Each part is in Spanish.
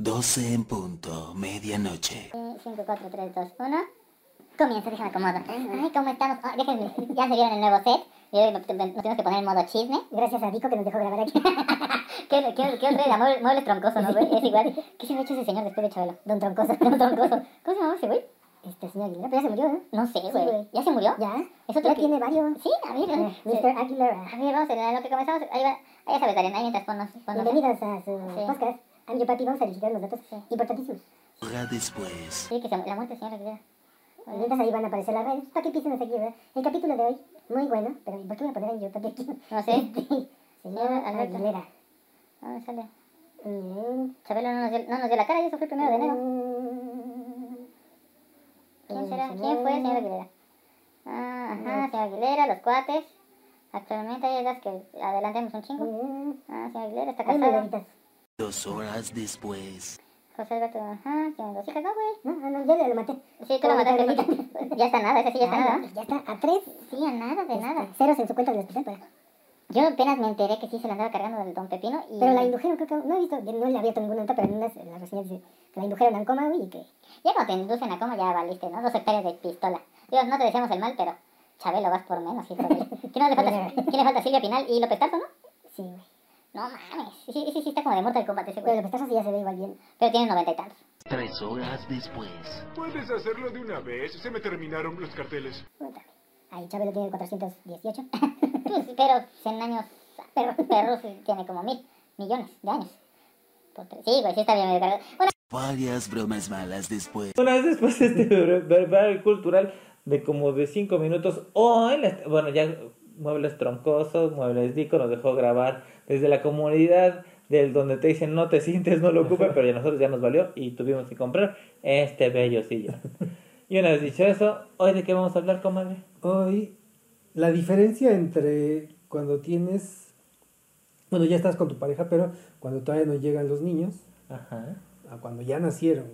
12 en punto, medianoche. 5, 4, 3, 2, 1. Comienza, déjame acomodo. Ay, ¿cómo estamos? Ah, déjenme, ya se vieron el nuevo set. Y hoy nos tenemos que poner en modo chisme. Gracias a Dico que nos dejó grabar aquí. ¿Qué, qué, qué otro era? Muebles, muebles troncosos, ¿no, güey? Es igual. ¿Qué se ha hecho ese señor después de Chabelo? Don Troncoso. Don Troncoso. ¿Cómo se llamaba ese güey? Este señor Aguilera, pero ya se murió, ¿no? No sé, güey. ¿Ya se murió? Ya. ¿Es otro Ya que- tiene varios. Sí, a ver. Eh, sí. Mr. Aguilera. A ver, vamos a lo que comenzamos. Ahí va. Ahí ya sabes, Darien, ahí mientras ponnos. ponnos Bienvenidos a su Sí. podcast. I'm your papi. Vamos a verificar los datos importantísimos. Hora después. Sí, que se, la muerte del señor Aguilera. Y Mientras ahí van a aparecer las redes. Para que empiecen a seguir, ¿verdad? El capítulo de hoy, muy bueno. Pero ¿por qué me voy a poner en your papi aquí? No sé. Señor Alberto. Aguilera. ¿Dónde sale? Mm, Chabelo no nos, dio, no nos dio la cara y eso fue el primero de enero. mm, ¿Quién será? señor- ¿Quién fue el señor Aguilera? Ah, ajá, señor Aguilera, los cuates. Actualmente hay las que adelantemos un chingo. Mm, Ah, señor Aguilera está Ay. Margaritas. Dos horas después. José Alberto, ajá, tiene dos hijas, ¿no, güey? No, no, ya lo maté. Sí, tú lo mataste. Ya está nada, ese sí ya está nada. Ya está a tres Sí, a nada, de nada. ceros en su cuenta del hospital. Pero, Yo apenas me enteré que sí se la andaba cargando del Don Pepino y... pero la indujeron, creo que no he visto, yo no le había abierto ninguna nota, pero en las reseñas dice que la indujeron al coma güey, y que Ya cuando te inducen a coma ya valiste, ¿no? Dos hectáreas de pistola. Dios, no te deseamos el mal, pero... Chabelo, vas por menos, hijo de... ¿Quién no le falta? ¿Quién le falta? Silvia Pinal y López Tarso, ¿no? sí, güey. No mames. Sí, sí, sí, está como de Mortal Kombat ese Pero güey. el pestazo sí ya se ve igual bien. Pero tiene noventa y tantos. Tres horas después. ¿Puedes hacerlo de una vez? Se me terminaron los carteles. Ahí Chabelo tiene 418. Pues, pero 100 años, perro, perro sí tiene como mil millones de años. Por tres. Sí, güey, sí está bien medio cargado. Bueno, Varias bromas malas después. Una vez después de este verbal cultural de como de 5 minutos, hoy, la- bueno, ya Muebles Troncosos, Muebles Dico nos dejó grabar desde la comunidad del donde te dicen no te sientes, no lo ocupes, pero ya nosotros ya nos valió y tuvimos que comprar este bello sillón. Y una vez dicho eso, ¿hoy de qué vamos a hablar, comadre? Hoy, la diferencia entre cuando tienes, bueno, ya estás con tu pareja, pero cuando todavía no llegan los niños, Ajá. a cuando ya nacieron,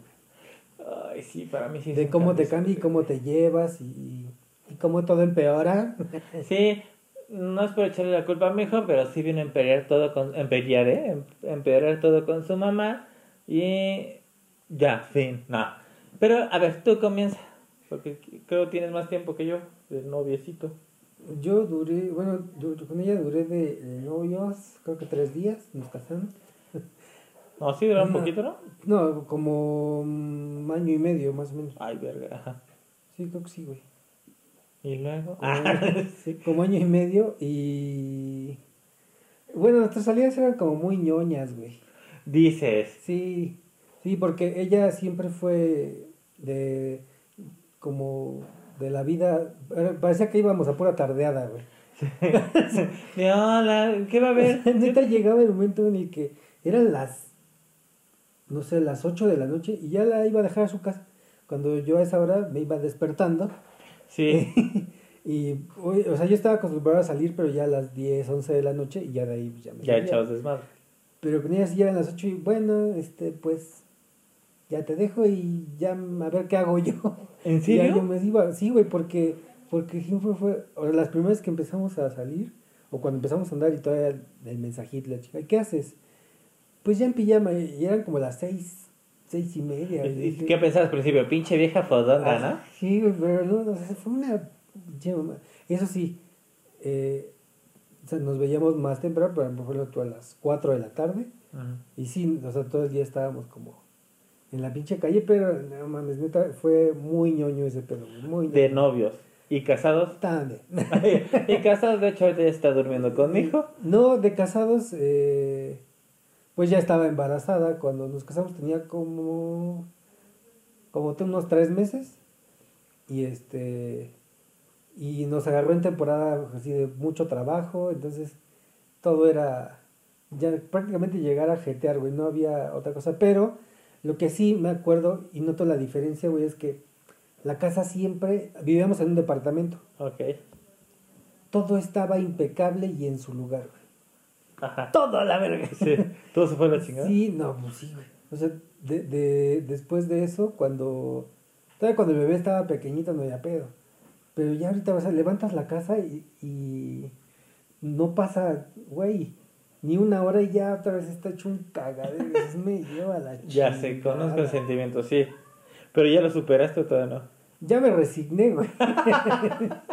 Ay, sí, para mí sí. de cómo te cambia y cómo te llevas y, y cómo todo empeora. Sí, no es por echarle la culpa a mi hijo, pero sí vino a empeorar todo con, empeorar, ¿eh? Em- Empeorar todo con su mamá y ya, fin, no. Pero, a ver, tú comienza, porque creo que tienes más tiempo que yo, de noviecito. Yo duré, bueno, du- con ella duré de, de novios, creo que tres días, nos casamos. No, sí duró un poquito, ¿no? No, como un año y medio más o menos. Ay, verga, ajá. Sí, creo que sí, güey. Y luego... Como- Ah, sí. Como año y medio y... Bueno, nuestras salidas eran como muy ñoñas, güey. Dices, Sí, sí, porque ella siempre fue de como de la vida, parecía que íbamos a pura tardeada, güey. de hola, ¿qué va a haber? Neta llegaba el momento en el que eran las, no sé, las 8 de la noche y ya la iba a dejar a su casa. Cuando yo a esa hora me iba despertando Sí, y, o sea, yo estaba acostumbrado a salir, pero ya a las 10, 11 de la noche y ya de ahí ya me ya echados desmadre. Pero ella sí eran las 8 y bueno, este, pues ya te dejo y ya a ver qué hago yo. ¿En Y ya serio? yo me iba, sí, güey, porque, porque siempre fue, o las primeras que empezamos a salir, o cuando empezamos a andar y todavía el mensajito, la chica, ¿qué haces? Pues ya en pijama, y eran como las seis, seis y media. ¿Qué pensabas al principio? Pinche vieja fodonga, ¿no? "Ah, Sí, güey, pero no, o sea, fue una pinche mamá". Eso sí, eh, o sea, nos veíamos más temprano, por ejemplo, tú a las 4 de la tarde, y sí, o sea, todo el día estábamos como en la pinche calle, pero no mames, neta, fue muy ñoño ese pedo, muy De ñoño. novios. ¿Y casados? Tan- y casados, de hecho, ahorita ya está durmiendo con mi hijo. No, de casados, eh, pues ya estaba embarazada. Cuando nos casamos tenía como, como unos tres meses. Y este, y nos agarró en temporada así de mucho trabajo. Entonces, todo era ya prácticamente llegar a jetear, güey. No había otra cosa. Pero lo que sí me acuerdo y noto la diferencia, güey, es que la casa siempre, vivíamos en un departamento. Ok. Todo estaba impecable y en su lugar, güey. Ajá. Todo a la verga. Sí. Todo se fue a la chingada. Sí, no, pues sí, güey. O sea, de, de, después de eso, cuando... Todavía cuando el bebé estaba pequeñito no había pedo. Pero ya ahorita, o sea, levantas la casa y, y no pasa, güey, ni una hora y ya otra vez está hecho un cagadero. Me lleva la Ya chingada. sé, conozco el sentimiento, sí. Pero ya lo superaste o todavía no. Ya me resigné, güey.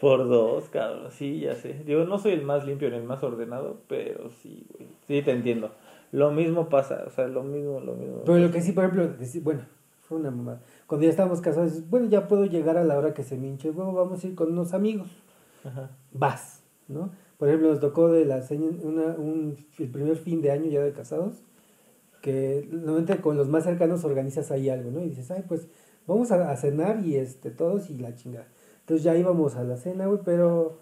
Por dos, cabrón, sí, ya sé. Digo, no soy el más limpio ni el más ordenado, pero sí, güey. Sí, te entiendo. Lo mismo pasa, o sea, lo mismo, lo mismo. Pero lo que sí, por ejemplo, bueno, fue una mamada. Cuando ya estábamos casados, dices, bueno, ya puedo llegar a la hora que se me hinche huevo, vamos a ir con unos amigos. Ajá. Vas, ¿no? Por ejemplo, nos tocó de la una, un, el primer fin de año ya de casados, que normalmente con los más cercanos organizas ahí algo, ¿no? Y dices, ay, pues vamos a, a cenar y este, todos y la chingada. Entonces ya íbamos a la cena, güey, pero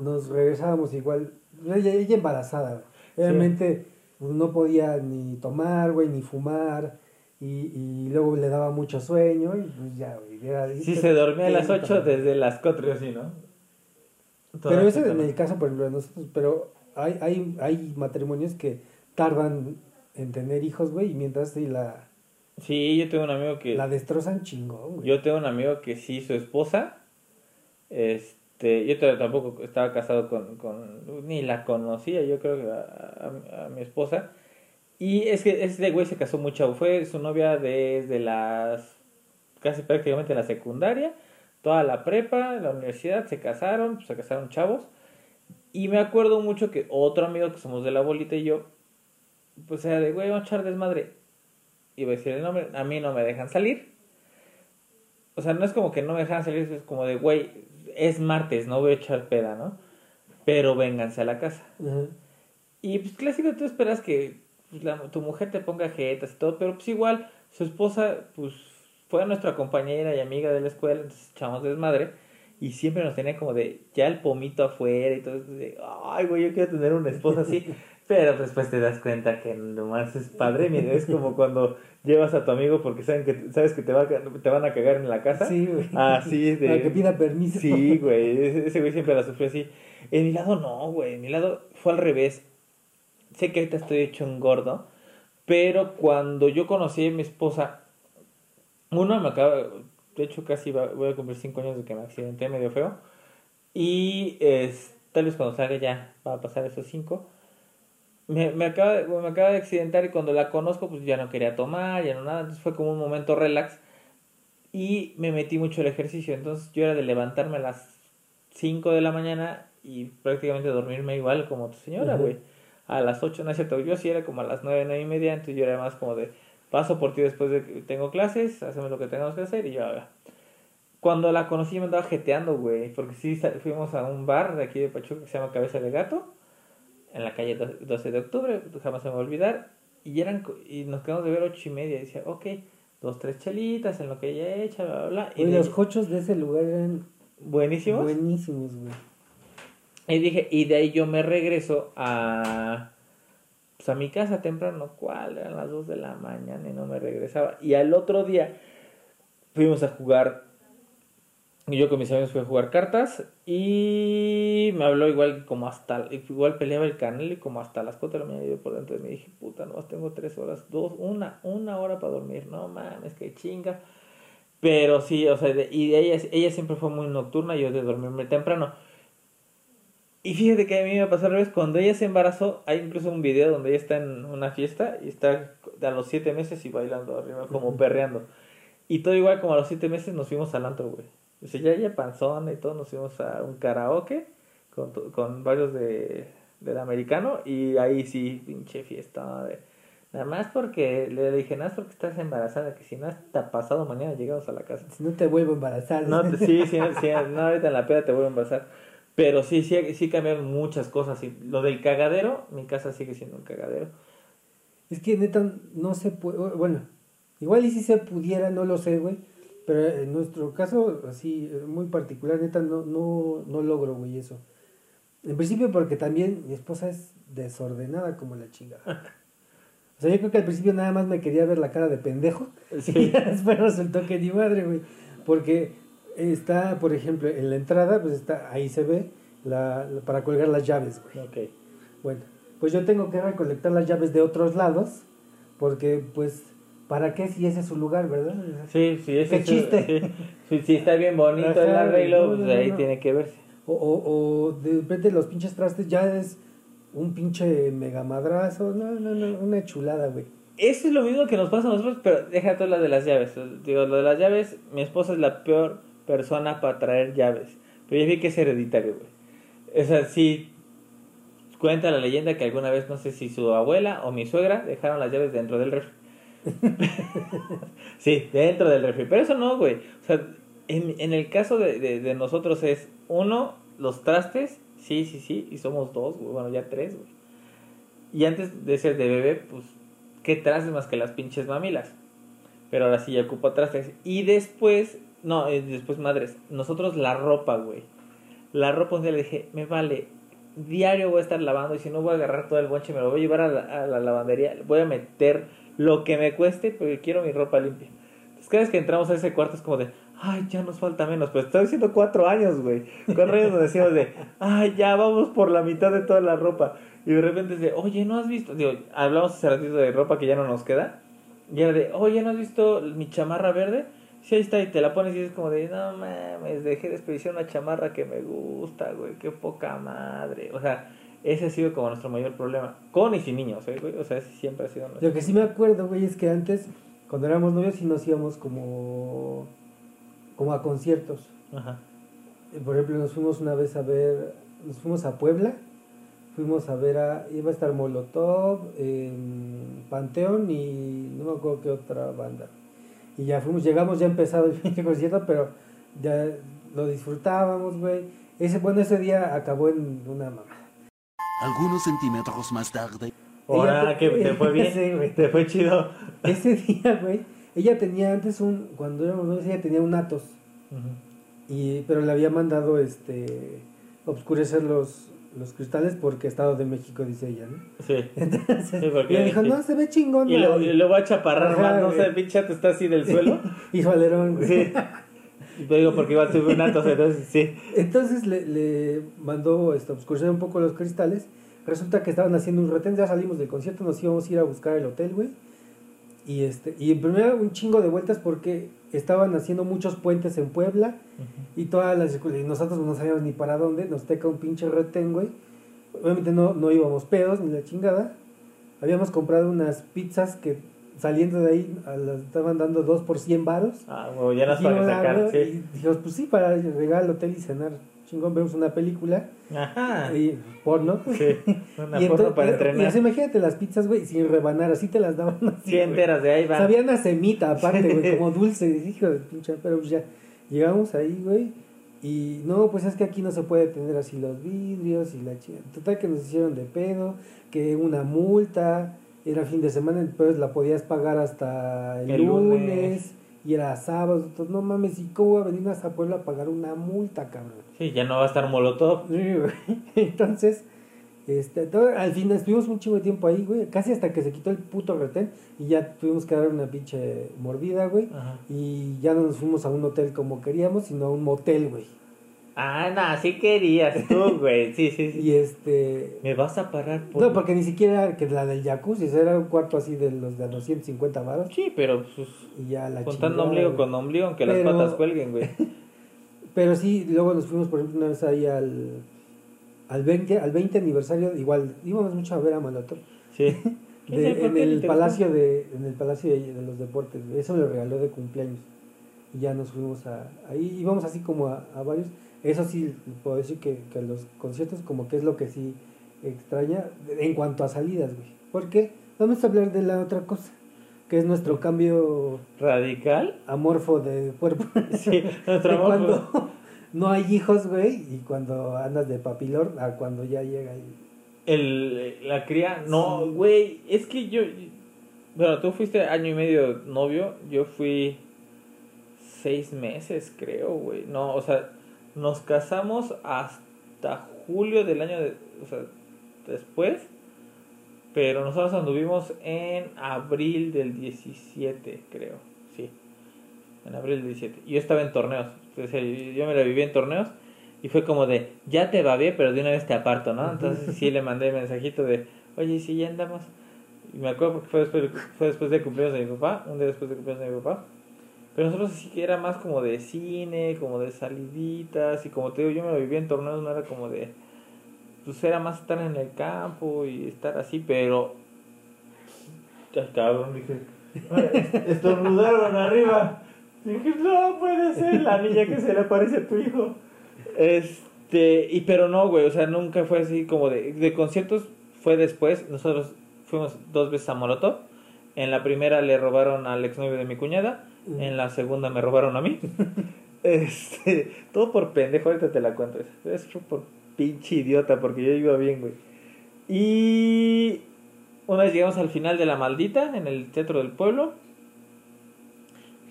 nos regresábamos igual, ella, ella embarazada, güey. Obviamente pues, no podía ni tomar, güey, ni fumar, y, y luego le daba mucho sueño, y pues ya, güey. era- Sí, se dormía a las Qué 8 puta desde las 4 y así, ¿no? Pero eso en el caso, por ejemplo, de nosotros, pero hay, hay, hay matrimonios que tardan en tener hijos, güey, y mientras sí la, Sí, yo tengo un amigo que... la destrozan chingón, güey. Yo tengo un amigo que sí, su esposa, este, yo tampoco estaba casado con, con, ni la conocía, yo creo que a, a- a mi esposa. Y es que este güey se casó muy chavo, fue su novia desde las, casi prácticamente la secundaria, toda la prepa, la universidad, se casaron, se casaron chavos. Y me acuerdo mucho que otro amigo que somos de la bolita y yo, pues era de, güey, vamos a echar desmadre. Iba a decir el nombre, a mí no me dejan salir. O sea, no es como que no me dejan salir, es como de, güey, es martes, no voy a echar peda, ¿no? Pero vénganse a la casa. Y pues clásico, tú esperas que pues, la- tu mujer te ponga jetas y todo, pero pues igual su esposa pues fue nuestra compañera y amiga de la escuela, entonces echamos desmadre y siempre nos tenía como de ya el pomito afuera y todo, de, ay güey, yo quiero tener una esposa así, pero después te das cuenta que nomás es padre, mira, es como cuando llevas a tu amigo porque saben que sabes que te, va a ca- te van a cagar en la casa. Sí, güey. Así de... Para que pida permiso. Sí, güey, ese güey siempre la sufrió así. En mi lado no, güey, en mi lado fue al revés. Sé que ahorita estoy hecho un gordo, pero cuando yo conocí a mi esposa, uno me acaba, de hecho casi va- voy a cumplir cinco años de que me accidenté medio feo, y tal vez cuando salga ya va a pasar esos cinco. Me, me, acaba, de- me acaba de accidentar y cuando la conozco pues ya no quería tomar, ya no nada, entonces fue como un momento relax y me metí mucho al ejercicio, entonces yo era de levantarme a las 5 de la mañana y prácticamente dormirme igual como tu señora, güey. A las 8, no es cierto, yo sí era como a las 9, 9 y media, entonces yo era más como de paso por ti después de que tengo clases, hacemos lo que tengamos que hacer y yo haga. Cuando la conocí yo me andaba jeteando, güey, porque sí fuimos a un bar de aquí de Pachuca que se llama Cabeza de Gato, en la calle do- 12 de octubre, jamás se me va a olvidar, y eran y nos quedamos de ver ocho y media, y decía, ok, dos, tres chelitas en lo que ella echa, bla, bla, bla. Y de- los cochos de ese lugar eran buenísimos. buenísimos, güey. Y dije, y de ahí yo me regreso a, pues a mi casa temprano, ¿cuál? Eran las 2 de la mañana y no me regresaba. Y al otro día fuimos a jugar, yo con mis amigos fui a jugar cartas y me habló igual como hasta, igual peleaba el canal y como hasta las 4 de la mañana yo por dentro y me dije, puta, no, tengo 3 horas, dos, una, una hora para dormir, no mames, que chinga. Pero sí, o sea, de- y de ella, ella siempre fue muy nocturna y yo de dormirme temprano. Y fíjate que a mí me pasó al revés, cuando ella se embarazó, hay incluso un video donde ella está en una fiesta y está a los siete meses y bailando arriba, como perreando. Y todo igual como a los siete meses nos fuimos al antro, güey. Sea, ya ella panzona y todo, nos fuimos a un karaoke con, con varios de, del americano y ahí sí, pinche fiesta de... Nada más porque le dije, nada más porque estás embarazada, que si no hasta pasado mañana llegamos a la casa. Si no te vuelvo a embarazar. No, te- sí, sí, sí, no, ahorita en la peda te vuelvo a embarazar. Pero sí, sí, sí cambiaron muchas cosas. Y lo del cagadero, mi casa sigue siendo un cagadero. Es que neta no se puede, bueno, igual y si se pudiera, no lo sé, güey, pero en nuestro caso, así, eh, muy particular, neta, no, no, no logro, güey, eso. En principio porque también mi esposa es desordenada como la chingada. O sea, yo creo que al principio nada más me quería ver la cara de pendejo y Sí. ya después resultó que ni madre, güey. Porque está, por ejemplo, en la entrada, pues está, ahí se ve la, la- para colgar las llaves, güey. Ok. Bueno, pues yo tengo que recolectar las llaves de otros lados, porque pues, ¿para qué si ese es su lugar, verdad? Sí, sí, ese es- chiste. Sí, sí, sí, está bien bonito el arreglo, pues no, ahí no. tiene que verse. O, o, o de repente los pinches trastes ya es un pinche mega madrazo. No, no, no, una chulada, güey. Eso es lo mismo que nos pasa a nosotros, pero deja todo lo de las llaves. Digo, lo de las llaves, mi esposa es la peor persona para traer llaves. Pero ya vi que es hereditario, güey. O sea, sí, cuenta la leyenda que alguna vez, no sé si su abuela o mi suegra dejaron las llaves dentro del refri. sí, dentro del refri. Pero eso no, güey. O sea, en, en el caso de, de, de nosotros es, uno, los trastes, sí, sí, sí, y somos dos, güey. Bueno, ya tres, güey. Y antes de ser de bebé, pues, ¿qué trastes más que las pinches mamilas? Pero ahora sí ya ocupo trastes. Y después, no, eh, después madres, nosotros la ropa, güey. La ropa, un día le dije, me vale, diario voy a estar lavando y si no voy a agarrar todo el bonche, me lo voy a llevar a la, a la lavandería, voy a meter lo que me cueste porque quiero mi ropa limpia. Entonces cada vez que entramos a ese cuarto es como de, ay, ya nos falta menos, pero estoy diciendo cuatro años, güey. Cuatro años nos decíamos de, ay, ya vamos por la mitad de toda la ropa. Y de repente es de, oye, ¿no has visto? Digo, hablamos hace ratito de ropa que ya no nos queda. Y era de, oye, ¿no has visto mi chamarra verde? Sí, ahí está, y te la pones y es como de, no mames, dejé de desperdiciar una chamarra que me gusta, güey, qué poca madre. O sea, ese ha sido como nuestro mayor problema. Con y sin niños, ¿eh, güey? O sea, ese siempre ha sido nuestro. Lo que sí me acuerdo, güey, es que antes, cuando éramos novios, sí nos íbamos como, como a conciertos. Ajá. Eh, Por ejemplo, nos fuimos una vez a ver, nos fuimos a Puebla, fuimos a ver a, iba a estar Molotov, Panteón y no me acuerdo qué otra banda. Y ya fuimos, llegamos ya empezado el pinche concierto, pero ya lo disfrutábamos, güey. Ese, bueno, ese día acabó en una mamá. Algunos centímetros más tarde. Ahora Ella- que te fue bien, Sí, güey. te fue chido. Ese día, güey, ella tenía antes un, cuando éramos novios, ella tenía un Atos. Y, pero le había mandado este obscurecer los, los cristales porque Estado de México, dice ella, ¿no? Sí. Entonces, Sí, porque- y dijo, no, se ve chingón. Y lo, ¿no?". y lo voy a chaparrar Ajá, más, no sé, el pinche chato está así del suelo. y su alerón, güey. Sí. Te digo porque igual tuve un atos, entonces sí. Entonces le, le mandó este, obscurecer un poco los cristales. Resulta que estaban haciendo un retén, ya salimos del concierto, nos íbamos a ir a buscar el hotel, güey. Y, este, y en primera un chingo de vueltas porque estaban haciendo muchos puentes en Puebla y todas las y nosotros no sabíamos ni para dónde, nos teca un pinche retén, güey. Obviamente no, no íbamos pedos ni la chingada. Habíamos comprado unas pizzas que saliendo de ahí las estaban dando dos por 100 varos. Ah, bueno, ya Dijimos, para "Ah, sacar, güey", sí. Y dijimos, pues sí, para llegar al hotel y cenar. Chingón, vemos una película Ajá. y porno. Sí. Una Y forma entonces- para y entrenar. así, imagínate las pizzas, güey, sin rebanar, así te las daban así. Sí, enteras de ahí va. Sabían a semita, aparte, güey, como dulce. Hijo de pinche, pero pues ya. Llegamos ahí, güey. Y no, pues es que aquí no se puede tener así los vidrios y la chica. Total que nos hicieron de pedo, que una multa, era fin de semana, entonces la podías pagar hasta el, El lunes. lunes. Y era sábado, entonces no mames, ¿y cómo va a venir hasta Puebla a pagar una multa, cabrón? Sí, ya no va a estar molotov. Sí, güey. Entonces, este, todo- al final estuvimos un chingo de tiempo ahí, güey, casi hasta que se quitó el puto retén y ya tuvimos que dar una pinche mordida, güey. Ajá. Y ya no nos fuimos a un hotel como queríamos, sino a un motel, güey. Ah, no, sí querías tú, güey. Sí, sí, sí. Y este... Me vas a parar por... No, porque ni siquiera era que la del jacuzzi, era un cuarto así de los de 250 varos Sí, pero pues, y ya la contando ombligo con ombligo, aunque las patas cuelguen, güey. Pero sí, luego nos fuimos, por ejemplo, una vez ahí al, al, 20, al 20 aniversario, igual, íbamos mucho a ver a Molotov. Sí. de- ¿Por en el palacio de en el palacio de, de los deportes eso le regaló de cumpleaños y ya nos fuimos a ahí íbamos así como a, a varios eso sí puedo decir que, que los conciertos como que es lo que sí extraña en cuanto a salidas güey. Porque vamos a hablar de la otra cosa que es nuestro cambio ¿Radical? amorfo de cuerpo. Sí, nuestro cuando no hay hijos güey y cuando andas de papilor a cuando ya llega el El, la cría, no, güey, es que yo, bueno, tú fuiste año y medio novio, yo fui seis meses, creo, güey. No, o sea, nos casamos hasta julio del año, de, o sea, después, pero nosotros anduvimos en abril del 17, creo, sí, en abril del 17. Yo estaba en torneos, sea, yo me la viví en torneos. Y fue como de, ya te va bien, pero de una vez te aparto, ¿no? Entonces sí le mandé mensajito de, oye, sí, ya andamos. Y me acuerdo porque fue después, fue después de cumpleaños de mi papá, un día después de cumpleaños de mi papá. Pero nosotros sí que era más como de cine, como de saliditas, y como te digo, yo me lo vivía en torneos, no era como de, pues era más estar en el campo y estar así, pero. Ya cabrón, dije. "Ay, Estornudaron arriba. Dije, no puede ser la niña que se le parece a tu hijo. Este, y pero no, güey, o sea, nunca fue así como de, de conciertos, fue después. Nosotros fuimos dos veces a Molotov. En la primera le robaron al exnovio de mi cuñada. En la segunda me robaron a mí. Este, todo por pendejo, ahorita te la cuento. Es por pinche idiota, porque yo iba bien, güey. Y una vez llegamos al final de La Maldita, en el Teatro del Pueblo.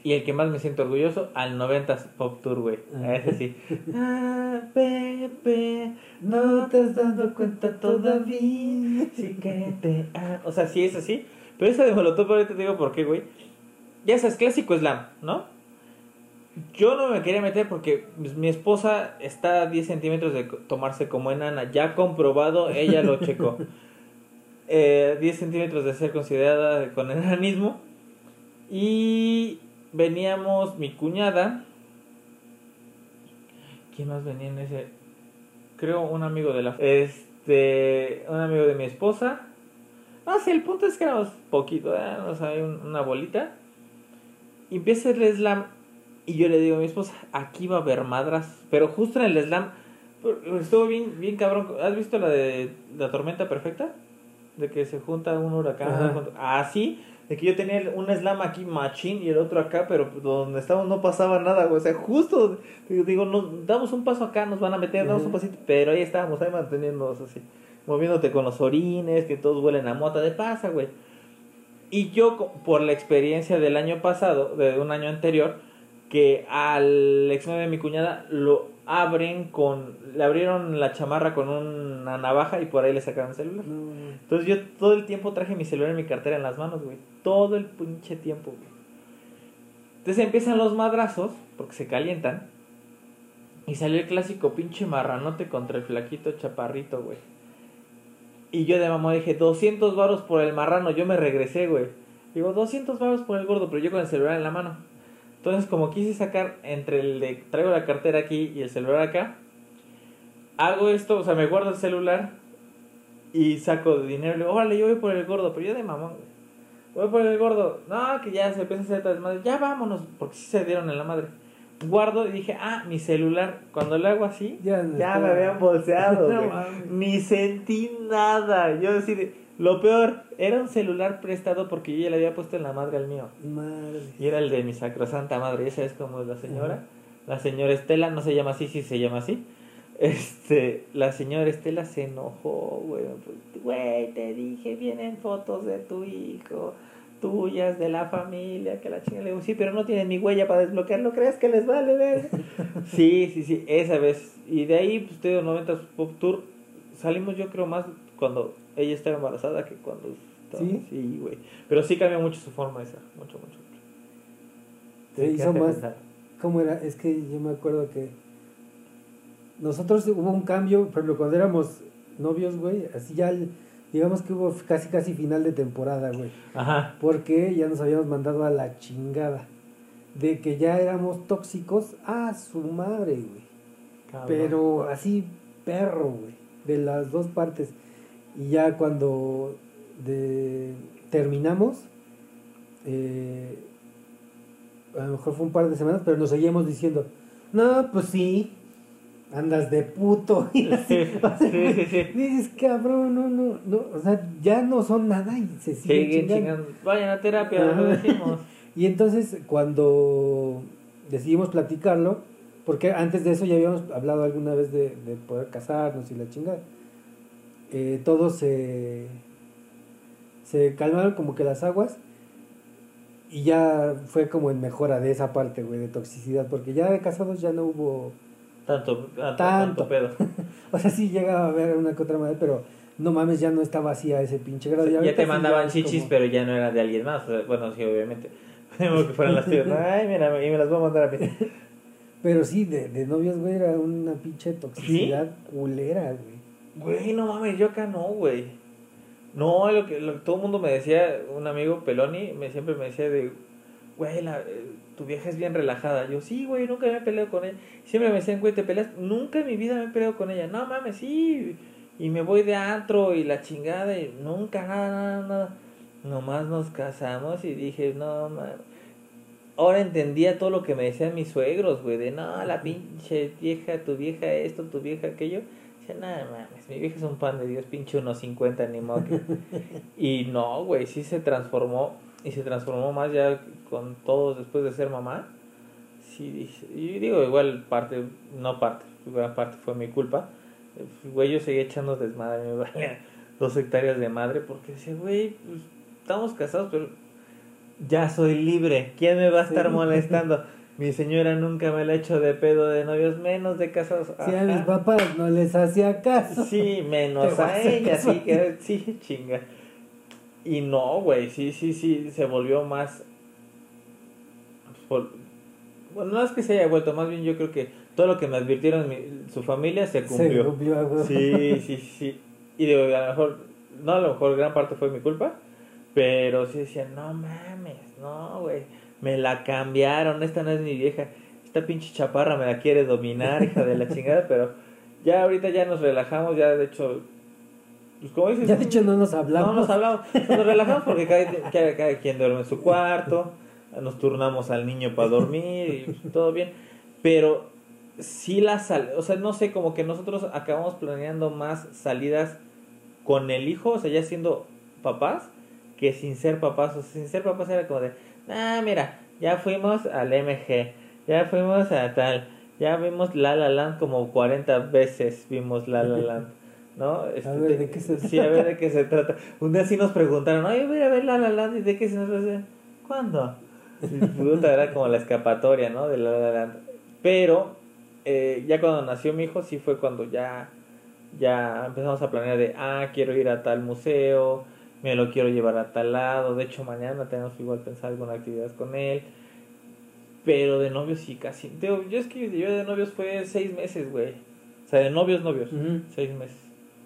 Y el que más me siento orgulloso, al 90s Pop Tour, güey. A ese sí. Ah, Pepe, no te has dado cuenta todavía. Sí que te ha- O sea, sí es así. Pero esa de Molotov, ahorita te digo por qué, güey. Ya sabes, clásico slam, ¿no? Yo no me quería meter porque pues, mi esposa está a 10 centímetros de tomarse como enana. Ya comprobado, ella lo checó. Eh, 10 centímetros de ser considerada con enanismo. Y veníamos mi cuñada. ¿Quién más venía en ese? Creo un amigo de la... Este... Un amigo de mi esposa. No, sí, el punto es que éramos poquito, ¿eh? o sea, una bolita. Y empieza el slam. Y yo le digo a mi esposa, aquí va a haber madras. Pero justo en el slam, por- estuvo bien, bien cabrón. ¿Has visto la de la tormenta perfecta? De que se junta un huracán. Así, de que yo tenía un slam aquí machín y el otro acá, pero donde estábamos no pasaba nada. O sea, justo, digo, nos damos un paso acá, nos van a meter, damos un pasito, pero ahí estábamos, ahí manteniéndonos así. Moviéndote con los orines, que todos huelen a mota de pasa, güey. Y yo, por la experiencia del año pasado, de un año anterior, que al ex de mi cuñada lo abren con. Le abrieron la chamarra con una navaja y por ahí le sacaron el celular. No, Entonces yo todo el tiempo traje mi celular en mi cartera en las manos, güey. Todo el pinche tiempo, güey. Entonces empiezan los madrazos, porque se calientan. Y salió el clásico pinche marranote contra el flaquito chaparrito, güey. Y yo de mamá dije, 200 varos por el marrano. Yo me regresé, güey. Digo, 200 varos por el gordo, pero yo con el celular en la mano. Entonces, como quise sacar entre el de traigo la cartera aquí y el celular acá, hago esto, o sea, me guardo el celular y saco dinero. Le digo, órale, yo voy por el gordo, pero yo de mamón, güey. Voy por el gordo. No, que ya se empieza a hacer desmadre. Ya vámonos, porque sí se dieron en la madre. Guardo y dije, ah, mi celular. Cuando le hago así, Ya me habían bolseado, No. Ni sentí nada. Yo decir, lo peor, era un celular prestado porque yo ya le había puesto en la madre al mío. Madre. Y era el de mi sacrosanta madre, esa es como la señora. La señora Estela, no se llama así, sí se llama así. Este, la señora Estela se enojó, güey. pues, Güey, te dije, vienen fotos de tu hijo, tuyas, de la familia, que la chinga. Le digo, sí, pero no tienen mi huella para desbloquearlo, ¿crees que les vale ver? sí, sí, sí, esa vez. Y de ahí, pues te digo, 90 Pop Tour, salimos yo creo más cuando ella estaba embarazada que cuando... estábamos- ¿Sí? Sí, güey. Pero sí cambió mucho su forma esa, mucho, mucho. mucho. Te Sí, hizo más. pensar. ¿Cómo era? Es que yo me acuerdo que nosotros hubo un cambio, por ejemplo, cuando éramos novios, güey, así ya, el- digamos que hubo casi casi final de temporada, güey, Ajá. porque ya nos habíamos mandado a la chingada, de que ya éramos tóxicos a su madre, güey, Cabrón. pero así perro, güey, de las dos partes. Y ya cuando de, terminamos, eh, a lo mejor fue un par de semanas, pero nos seguíamos diciendo, no, pues sí, andas de puto. Y así, o sea, Sí, sí, sí. Dices, cabrón, no, no, no, o sea, ya no son nada y se siguen Siguen chingando. chingando. Vayan a terapia, lo decimos. Y entonces cuando decidimos platicarlo, porque antes de eso ya habíamos hablado alguna vez de, de poder casarnos y la chingada, eh, todos se, se calmaron como que las aguas y ya fue como en mejora de esa parte, güey, de toxicidad, porque ya de casados ya no hubo, Tanto, tanto, Tanto. tanto pedo. o sea, sí llegaba a haber una que otra madre, pero no mames, ya no estaba así a ese pinche grado. ya te mandaban chichis, como- pero ya no era de alguien más. Bueno, sí, obviamente. Que fueran las tuyas. Ay, mira, y me las voy a mandar a mí. Pero sí, de, de novios, güey, era una pinche toxicidad culera, güey. Güey, no mames, yo acá no, güey. No, lo que, lo que todo el mundo me decía, un amigo Peloni, me, siempre me decía de, güey, la, eh, tu vieja es bien relajada. Yo, sí, güey, nunca me he peleado con ella. Siempre me decían, güey, ¿te peleas? Nunca en mi vida me he peleado con ella. No mames, sí. y me voy de antro y la chingada y nunca nada, nada, nada. Nomás nos casamos y dije, no, mames. Ahora entendía todo lo que me decían mis suegros, güey, de no, la pinche vieja, tu vieja esto, tu vieja aquello. Dice, nada mames, mi vieja es un pan de Dios, pinche unos 50, ni modo. que-". y no, güey, sí se transformó, y se transformó más ya con todos después de ser mamá. Sí, y digo, igual parte, no parte, gran parte fue mi culpa. Eh, Güey, yo seguía echando desmadre, me valía dos hectáreas de madre porque decía, güey, pues, estamos casados, pero ya soy libre. ¿Quién me va a estar Sí. molestando? Mi señora nunca me la ha hecho de pedo de novios, menos de casados. Si a mis Ajá. papás no les hacía caso. Sí, menos a a ella, caso. sí, que sí, chinga. Y no, güey, sí, sí, sí, se volvió más... por- Bueno, no es que se haya vuelto, más bien yo creo que todo lo que me advirtieron mi- su familia se Se cumplió. cumplió, güey. Sí, sí, sí. Y digo, a lo mejor, no, a lo mejor gran parte fue mi culpa, pero sí decían, no mames, no, güey, me la cambiaron, esta no es mi vieja, esta pinche chaparra me la quiere dominar, hija de la chingada, pero ya ahorita ya nos relajamos, ya de hecho, pues como dices, Ya de hecho no nos hablamos. no nos hablamos, nos relajamos porque cada, cada, cada quien duerme en su cuarto, nos turnamos al niño para dormir y todo bien, pero sí la sal, o sea, no sé, como que nosotros acabamos planeando más salidas con el hijo, o sea, ya siendo papás, que sin ser papás, o sea, sin ser papás era como de, ah, mira, ya fuimos al MG, ya fuimos a tal, ya vimos La La Land como 40 veces vimos La La Land. ¿No? Este, ver, ¿de qué se Sí, a ver de qué se trata. Un día sí nos preguntaron, oye, voy a ver La La Land, ¿y de qué se nos trata? ¿Cuándo? Puta, era como la escapatoria, ¿no? De La La Land. Pero, eh, ya cuando nació mi hijo, sí fue cuando ya, ya empezamos a planear de, ah, quiero ir a tal museo, me lo quiero llevar a tal lado. De hecho, mañana tenemos igual pensar alguna actividad con él. Pero de novios sí, casi. Digo, yo es que yo de novios fue seis meses, güey. O sea, de novios, novios. Seis meses.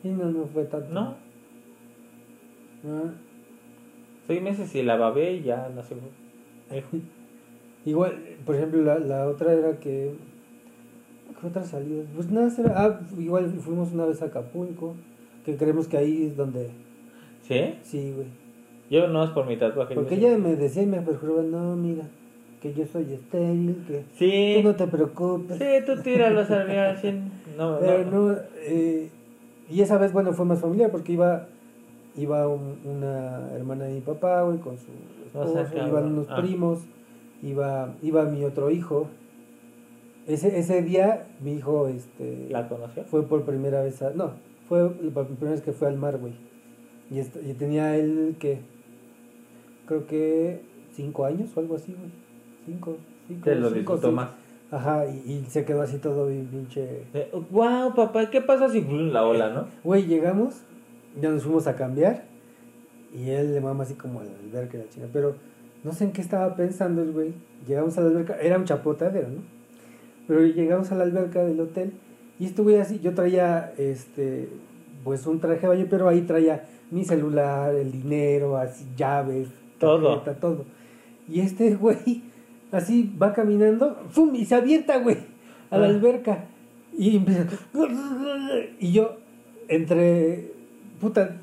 Y no, no fue tanto. ¿No? Ah, Seis meses y la babé y ya nació. Igual, por ejemplo, la, la otra era que. ¿Qué otra salida? Pues nada, será- ah, igual fuimos una vez a Acapulco, que creemos que ahí es donde. ¿Sí? Sí, güey. Yo no es por mi tatuaje. Porque ella me decía y me perjuraba, no, mira, que yo soy estéril, que Sí. tú no te preocupes. Sí, tú tíralos al sí. No, Pero no. no, eh, y esa vez, bueno, fue más familiar porque iba iba un- una hermana de mi papá, güey, con su Iban unos Ah. primos, iba iba mi otro hijo. Ese ese día mi hijo este ¿La conoció? fue por primera vez a, no, fue la primera vez que fue al mar, güey. Y, est- y tenía él que creo que cinco años o algo así, güey. Cinco, cinco, Te lo cinco, disfrutó más. Ajá, y, y se quedó así todo bien pinche Wow, papá, ¿qué pasa si la ola, no? Güey, llegamos, ya nos fuimos a cambiar y él le mama así como a la alberca y la china, pero no sé en qué estaba pensando el güey. Llegamos a la alberca, era un chapotadero, ¿no? Pero llegamos a la alberca del hotel y estuve así, yo traía este pues un traje de baño, pero ahí traía mi celular, el dinero, así llaves, Todo. tarjeta, todo. Y este güey así va caminando, ¡fum! y se avienta, güey, a la Ah. alberca. Y empieza. Y yo, entre. Puta.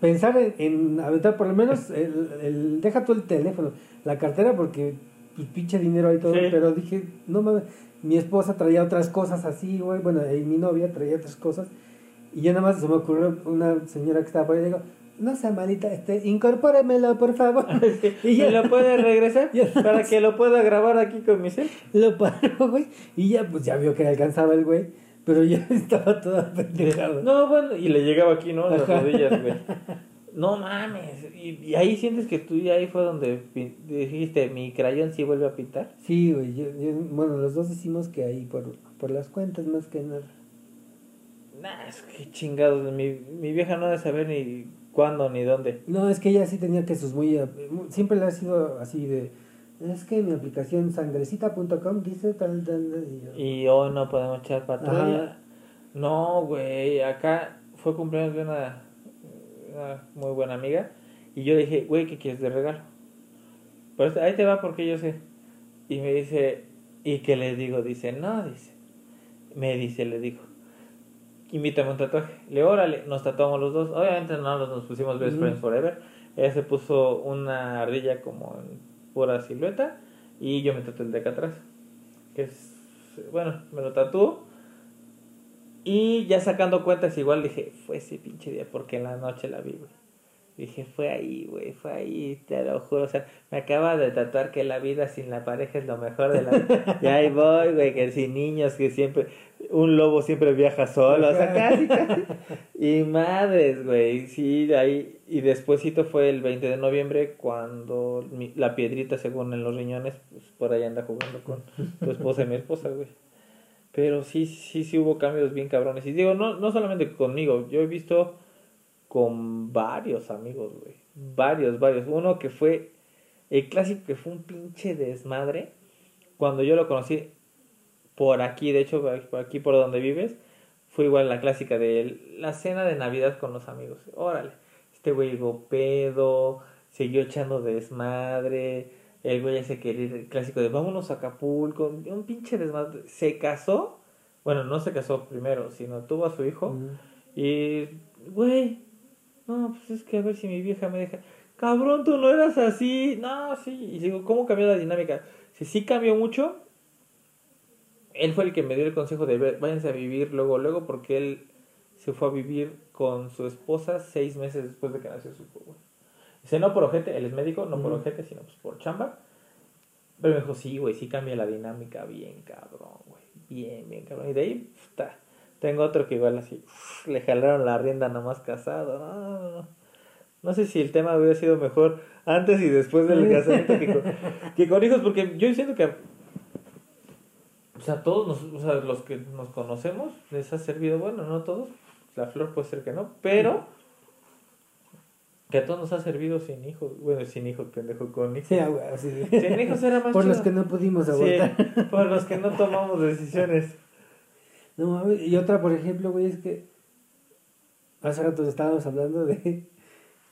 Pensar en, en aventar por lo menos el, el- Deja tú el teléfono, la cartera, porque. Pues pinche dinero ahí todo. Sí. Pero dije, no mames. Mi esposa traía otras cosas así, güey. Bueno, y mi novia traía otras cosas. Y ya nada más se me ocurrió una señora que estaba por ahí. Digo, no sea malita, este, incorpóremelo, por favor. y ¿Y ya lo puede regresar? Para que lo pueda grabar aquí con mi cel. lo paró, güey. Y ya, pues ya vio que alcanzaba el güey. Pero ya estaba toda pendejada. No, bueno, y le llegaba aquí, ¿no? En las rodillas, güey. No mames. Y, y ahí sientes que tú ya ahí fue donde pin- dijiste, mi crayón sí vuelve a pintar. Sí, güey. yo- yo- bueno, los dos decimos que ahí por, por las cuentas más que nada. Nah, es que chingados. Mi, mi vieja no debe saber ni cuándo ni dónde. No, es que ella sí tenía que sus muy... eh, Siempre le ha sido así de... Es que mi aplicación sangrecita.com dice tal, tal, tal", y yo, Y hoy no podemos echar patrulla. Ajá. No, güey, acá fue cumpleaños de una, una muy buena amiga. Y yo dije, güey, ¿qué quieres de regalo? Pues ahí te va porque yo sé. Y me dice, ¿y qué le digo? Dice, no, dice. Me dice, le digo, invítame un tatuaje. Le órale, nos tatuamos los dos. Obviamente no nos pusimos Best Ujú. Friends Forever. Ella se puso una ardilla como en pura silueta y yo me tatué el de acá atrás. Que es, bueno, me lo tatuó. Y ya sacando cuentas igual dije, fue ese pinche día porque en la noche la vi, güey. Dije, fue ahí, güey, fue ahí, te lo juro. O sea, me acaba de tatuar que la vida sin la pareja es lo mejor de la vida. y ahí voy, güey, que sin niños, que siempre, un lobo siempre viaja solo. O sea, casi, casi. Y madres, güey, sí, ahí. Y despuésito fue el 20 de noviembre cuando mi- la piedrita, según en los riñones, pues por ahí anda jugando con tu esposa y mi esposa, güey. Pero sí, sí, sí hubo cambios bien cabrones. Y digo, no, no solamente conmigo, yo he visto con varios amigos, güey. Varios, varios. Uno que fue el clásico que fue un pinche desmadre. Cuando yo lo conocí por aquí, de hecho, por aquí por donde vives, fue igual la clásica de la cena de Navidad con los amigos. Órale, este güey llegó pedo, siguió echando desmadre. El güey ya se quería el clásico de vámonos a Acapulco, un pinche desmadre. Se casó, bueno, no se casó primero, sino tuvo a su hijo. Y, güey, no, pues es que a ver si mi vieja me deja. Cabrón, tú no eras así. No, sí. Y digo, ¿cómo cambió la dinámica? Si sí cambió mucho, él fue el que me dio el consejo de ver, váyanse a vivir luego, luego, porque él se fue a vivir con su esposa seis meses después de que nació su hijo, güey. Dice, no por ojete, él es médico, no por Ujú. ojete, sino pues por chamba. Pero me dijo, sí, güey, sí cambia la dinámica bien cabrón, güey. Bien, bien cabrón. Y de ahí, puta, tengo otro que igual así, uf, le jalaron la rienda nomás casado. No, no, no. No sé si el tema hubiera sido mejor antes y después del casamiento que con, que con hijos, porque yo siento que o sea, todos nos, o sea, los que nos conocemos les ha servido, bueno, no todos, la flor puede ser que no, pero que a todos nos ha servido sin hijos, bueno, sin hijos, pendejo, con hijos. Sí, Sin hijos era más Por los que no pudimos Sí, abortar. por los que no tomamos decisiones. No mames, y otra, por ejemplo, güey, es que hace rato estábamos hablando de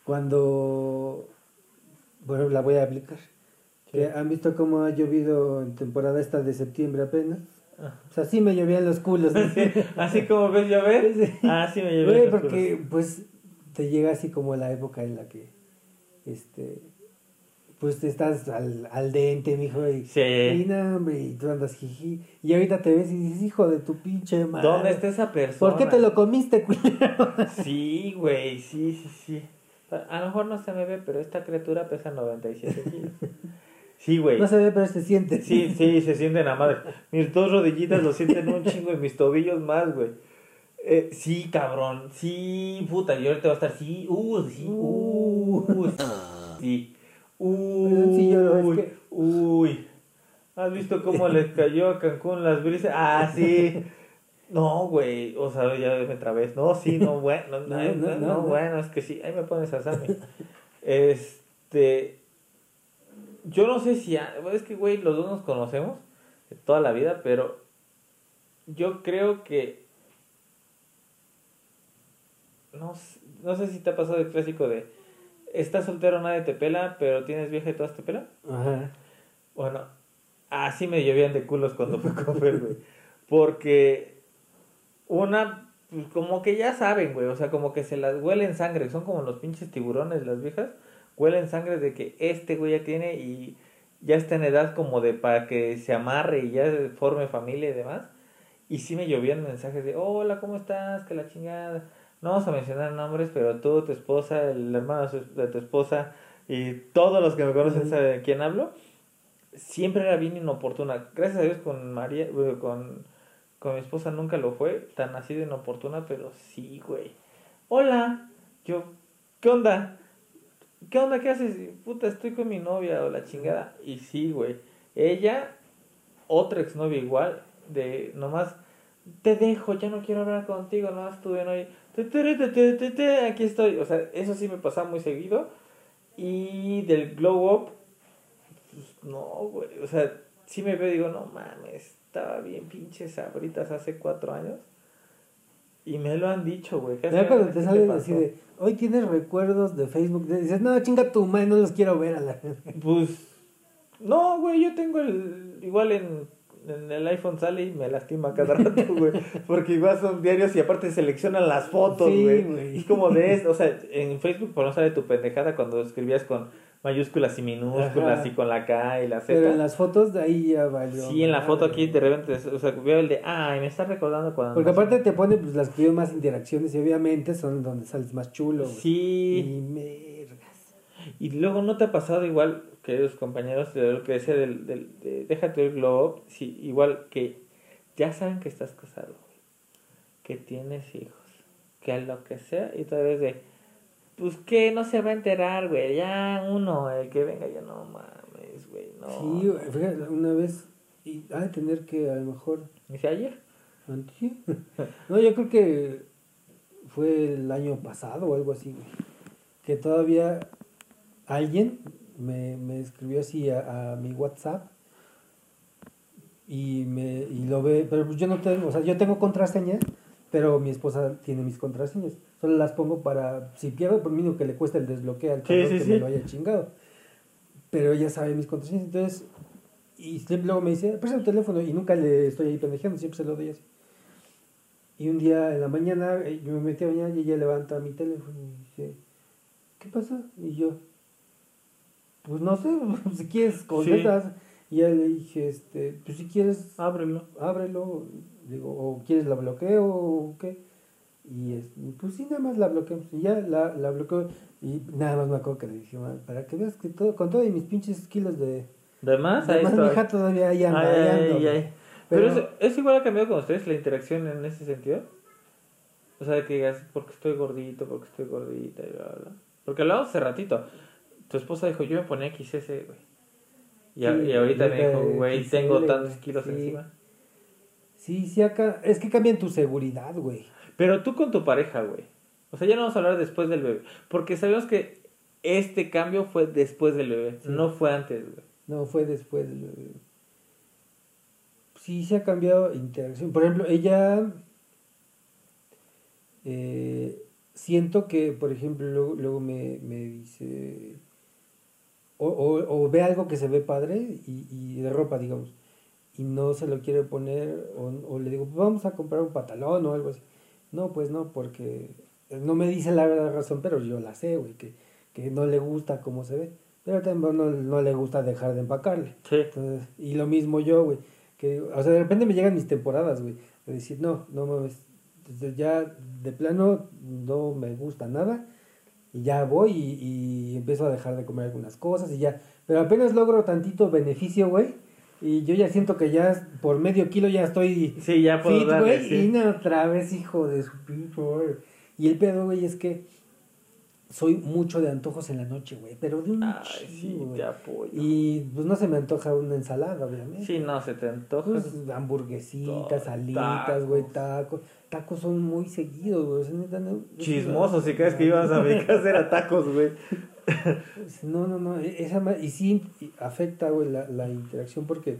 cuando, bueno, la voy a aplicar. Que han visto cómo ha llovido en temporada esta de septiembre apenas. Ah. O sea, sí me llovían los culos. ¿no? Así como ves llover, Sí. así me llevé. Güey, los porque pues te llega así como la época en la que, este, pues te estás al, al dente, mijo, y, Sí. y no, hombre, y tú andas jiji. Y ahorita te ves y dices, hijo de tu pinche madre. ¿Dónde está esa persona? ¿Por qué te lo comiste, culero? Sí, güey, sí, sí, sí. A lo mejor no se me ve, pero esta criatura pesa 97 kilos. Sí, güey. No se ve, pero se siente. Sí, sí, se sienten a madre. Mis dos rodillitas lo sienten un chingo y mis tobillos más, güey. Eh, sí, cabrón. Sí, puta. Y ahorita va a estar, sí, uh, sí, uh, sí. Uy, Sí, que- uy. ¿Has visto cómo les cayó a Cancún las brisas? Ah, sí. No, güey. O sea, ya me trabé. No, sí, no, bueno. No, No, no, no, no, no, no. bueno, es que sí. Ahí me pones a Sammy. Este. Yo no sé si. a- Es que, güey, los dos nos conocemos de toda la vida, pero. Yo creo que. No, sé- no sé si te ha pasado el clásico de. Estás soltero, nadie te pela, pero tienes vieja y todas te pelan. Ajá. Bueno, así me llovían de culos cuando a comer, güey. Porque una, pues como que ya saben, güey. O sea, como que se las huelen sangre. Son como los pinches tiburones, las viejas. Huelen sangre de que este güey ya tiene y ya está en edad como de para que se amarre y ya forme familia y demás. Y sí me llovían mensajes de, hola, ¿cómo estás? Que la chingada. No vamos a mencionar nombres, pero tú, tu esposa, el hermano de tu esposa y todos los que me conocen saben de quién hablo siempre era bien inoportuna. Gracias a Dios con María, con, con mi esposa nunca lo fue tan así de inoportuna, pero sí, güey. Hola, yo, ¿qué onda? ¿Qué onda? ¿Qué haces? Puta, estoy con mi novia o la chingada. Y sí, güey. Ella, otra exnovia igual, de nomás, te dejo, ya no quiero hablar contigo, nomás estuve hoy. Te, Aquí estoy. O sea, eso sí me pasaba muy seguido. Y del glow up, pues, no, güey. O sea, sí me veo y digo, no mames, estaba bien pinches sabritas hace cuatro años. Y me lo han dicho, güey. Ya cuando te sí salen así de, hoy tienes recuerdos de Facebook, dices, no, chinga tu madre, no los quiero ver a la... Pues, no, güey, yo tengo el, igual en, en el iPhone sale y me lastima cada rato, güey. Porque igual son diarios y aparte seleccionan las fotos, Sí, güey. güey. es como de o sea, en Facebook por no sale tu pendejada cuando escribías con mayúsculas y minúsculas Ajá. y con la K y la Z. Pero en las fotos de ahí ya valió. Sí, en la foto aquí de repente, o sea, veo el de, ay, me está recordando cuando... Porque aparte te pone pues, las que tienen más interacciones y obviamente son donde sales más chulo. Sí. Y mergas. Y luego no te ha pasado igual, queridos compañeros, de lo que decía del, del de déjate glow up, sí, igual que ya saben que estás casado, que tienes hijos, que a lo que sea, y tal vez de, pues que no se va a enterar, güey, ya uno, el que venga, ya no mames, güey, no. Sí, güey, fíjate, una vez, y ha de tener que a lo mejor Dice ayer. Antier. No, yo creo que fue el año pasado o algo así, güey. Que todavía alguien me, me escribió así a, a mi WhatsApp y me y lo ve, pero pues yo no tengo, o sea, yo tengo contraseñas, pero mi esposa tiene mis contraseñas. Solo las pongo para, si pierdo, por mí no que le cuesta el desbloqueo al Sí, sí, que sí. me lo haya chingado. Pero ella sabe mis contraseñas, entonces, y luego me dice, presta tu teléfono, y nunca le estoy ahí pendejeando, siempre se lo doy así. Y un día en la mañana, eh, yo me metí a bañar y ella levanta mi teléfono y dice, ¿qué pasa? Y yo, pues no sé, si quieres contestas. Y ya le dije, este, pues si quieres, Ábrelo. ábrelo, digo, o quieres la bloqueo o qué. Y es, pues sí, nada más la bloqueo. Y ya la, la bloqueo y nada más me acuerdo que le dije, "Ma, para que veas que todo, con todos mis pinches kilos de... ¿De más? Ahí Además, mi hija todavía ahí anda, Ay, ahí ay, ando, ay, güey. ay. Pero, Pero- es, es igual ha cambiado con ustedes la interacción en ese sentido. O sea, de que digas, porque estoy gordito, porque estoy gordita, y bla, bla. Porque hablamos hace ratito. Tu esposa dijo, yo me ponía XS, güey. Y, Sí, y ahorita me dijo, de güey, tengo tantos kilos sí. encima. Sí, sí, acá, es que cambian tu seguridad, güey. Pero tú con tu pareja, güey. O sea, ya no vamos a hablar después del bebé. Porque sabemos que este cambio fue después del bebé. Sí. No fue antes, güey. No, fue después. del- Sí, se ha cambiado interacción. Por ejemplo, ella. eh, siento que, por ejemplo, luego, luego me, me dice. O, o, o ve algo que se ve padre y, y de ropa, digamos. Y no se lo quiere poner. O, o le digo, vamos a comprar un pantalón o algo así. No, pues no, porque. No me dice la verdad razón, pero yo la sé, güey, que, que no le gusta cómo se ve. Pero también no, no le gusta dejar de empacarle. Sí. Entonces, y lo mismo yo, güey. Que, o sea, de repente me llegan mis temporadas, güey. De decir, no, no mames. Ya de plano no me gusta nada. Y ya voy y, y empiezo a dejar de comer algunas cosas y ya. Pero apenas logro tantito beneficio, güey. Y yo ya siento que ya por medio kilo ya estoy Sí, ya puedo fit, darle, sí. Y no, otra vez, hijo de su madre. Y el pedo, güey, es que soy mucho de antojos en la noche, güey. Pero de un Ay, sí, te apoyo. Y pues no se me antoja una ensalada, obviamente. Sí, no, se te antoja. Pues hamburguesitas, Tacos. alitas, güey, tacos. Tacos son muy seguidos, güey. Chismoso, si crees que ibas a mi casa era tacos, güey. No, no, no. e- Esa y sí afecta, güey, la, la interacción porque.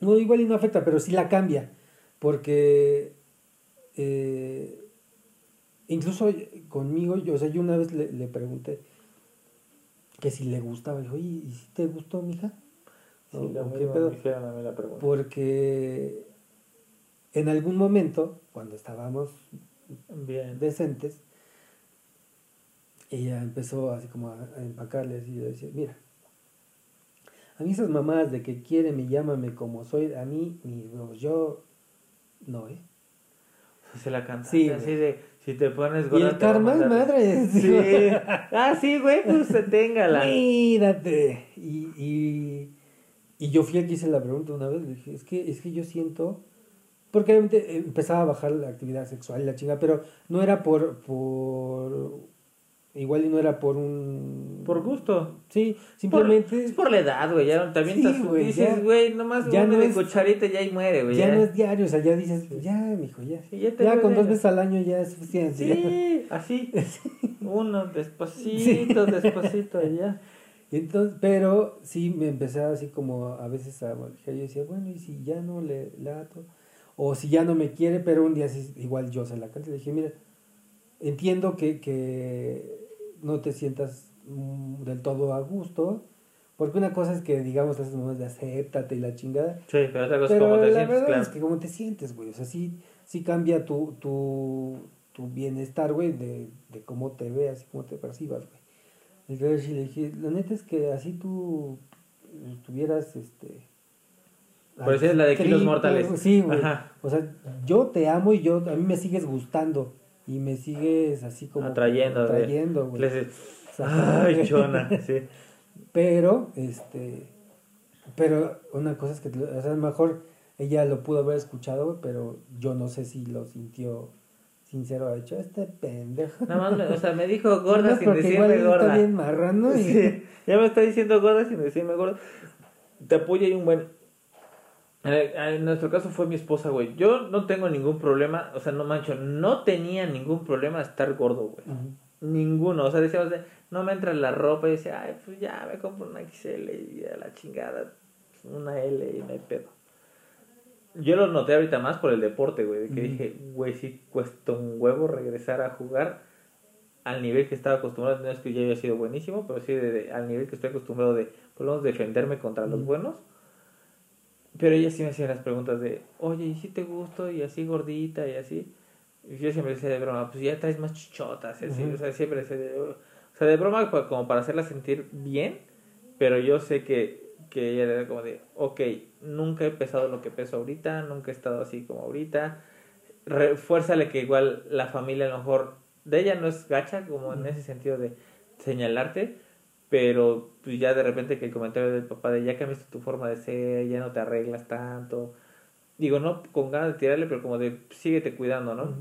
No, igual y no afecta, pero sí la cambia. Porque. eh, incluso conmigo, yo, o sea, yo una vez le, le pregunté que si le gustaba. Dijo, oye, ¿y si te gustó, mija? Sí, ¿O- la o qué misma pedo? me hicieron a mí la pregunta. Porque en algún momento, cuando estábamos Bien. decentes, ella empezó así como a, a empacarle así, y decía, mira, a mí esas mamadas de que quiéreme, llámame como soy, a mí, huevos, yo, no, ¿eh? Se la canta. Sí, así de, si te pones Y gorda. el va a karma es madre. Sí. Ah, sí, güey, pues se téngala. Mírate. Y, y, y yo fui el que hice la pregunta una vez, le dije, es que, es que yo siento, porque obviamente empezaba a bajar la actividad sexual y la chinga, pero no era por, por, igual y no era por un... Por gusto. Sí, Por- simplemente... es por la edad, güey. Ya también Sí, estás, dices, ya- güey, nomás ya no de es- cucharita ya y muere, güey. ya no es diario, o sea, ya dices, ya, mijo, ya. Sí, ya te con dos veces al año ya es suficiente. ya. Sí, así. Uno, despacito, despacito, y ya. Entonces, pero sí me empecé así como a veces a. Yo decía, bueno, y si ya no le lato, o si ya no me quiere, pero un día sí, igual yo se la canté. Le dije, mira, entiendo que, que no te sientas mm, del todo a gusto, Porque una cosa es que, digamos, esas mamás de acéptate y la chingada. Sí, pero otra cosa es Pero como te la sientes, verdad claro. es que como te sientes, güey. O sea, sí, sí cambia tu, tu, tu bienestar, güey, de, de cómo te veas y cómo te percibas, güey. Entonces le dije, la neta es que así tú tuvieras, este... Por eso es la de kilos mortales. Sí, güey. O sea, yo te amo y yo, a mí me sigues gustando. Y me sigues así como... Atrayendo, Atrayendo, güey. Ay, chona, sí. pero, este, pero una cosa es que, o sea, a lo mejor ella lo pudo haber escuchado, güey, pero yo no sé si lo sintió sincero, ha dicho, este pendejo. Nada más, me- o sea, me dijo gorda Nomás sin decirme gorda. Está bien marrano y... Sí, ya me está diciendo gorda sin decirme gorda. Te apoya y un buen. En, nuestro caso fue mi esposa, güey. Yo no tengo ningún problema, o sea, no mancho, no tenía ningún problema estar gordo, güey. Ninguno, o sea, decíamos, de, no me entra la ropa y decía, ay, pues ya me compro una XL y a la chingada, una L y no hay pedo. Yo lo noté ahorita más por el deporte, güey, de que dije, güey, sí cuesta un huevo regresar a jugar al nivel que estaba acostumbrado, no es que ya había sido buenísimo, pero sí de- de- al nivel que estoy acostumbrado de, por lo menos, defenderme contra los buenos. Pero ella sí me hacía las preguntas de, oye, ¿y si te gusto? Y así gordita y así. Y yo siempre decía de broma, pues ya traes más chichotas y así. O sea, siempre decía de, o sea, de broma pa- como para hacerla sentir bien, pero yo sé que, que ella era como de, ok, nunca he pesado lo que peso ahorita, nunca he estado así como ahorita. Refuérzale que igual la familia a lo mejor de ella no es gacha, como en ese sentido de señalarte, pero pues ya de repente que el comentario del papá de ya cambiaste tu forma de ser, ya no te arreglas tanto. Digo, no con ganas de tirarle, pero como de síguete cuidando, ¿no?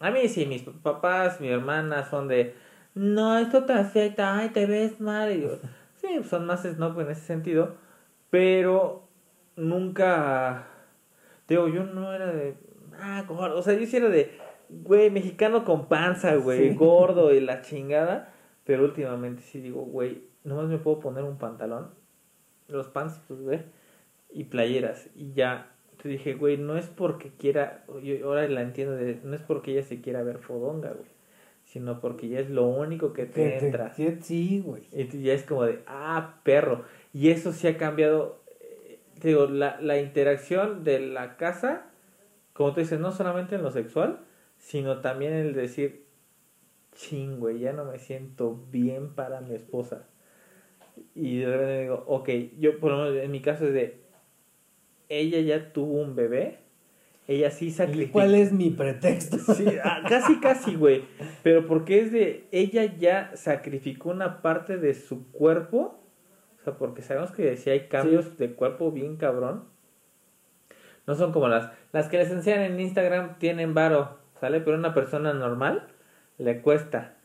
A mí sí, mis papás, mi hermana son de, no, esto te afecta, ay, te ves mal. Y yo, sí, son más snob en ese sentido, pero nunca, digo, yo no era de, ah, gordo, o sea, yo sí era de, güey, mexicano con panza, güey, Sí. gordo y la chingada, pero últimamente sí digo, güey, nomás me puedo poner un pantalón, los pants, pues, güey, y playeras, y ya. Te dije, güey, no es porque quiera, yo ahora la entiendo, de, no es porque ella se quiera ver fodonga, güey, sino porque ya es lo único que te entra. sí, sí, güey. Y ya es como de, ah, perro. Y eso sí ha cambiado, eh, te digo, la, la interacción de la casa, como tú dices, no solamente en lo sexual, sino también el decir, ching, güey, ya no me siento bien para mi esposa. Y de repente digo, ok, yo por lo menos en mi caso es de, ella ya tuvo un bebé, ella sí ¿Y sacrificó. cuál es mi pretexto? Sí, ah, casi, casi, güey. Pero porque es de. Ella ya sacrificó una parte de su cuerpo. O sea, porque sabemos que si hay cambios de cuerpo bien cabrón. No son como las. Las que les enseñan en Instagram tienen varo, ¿sale? Pero a una persona normal le cuesta.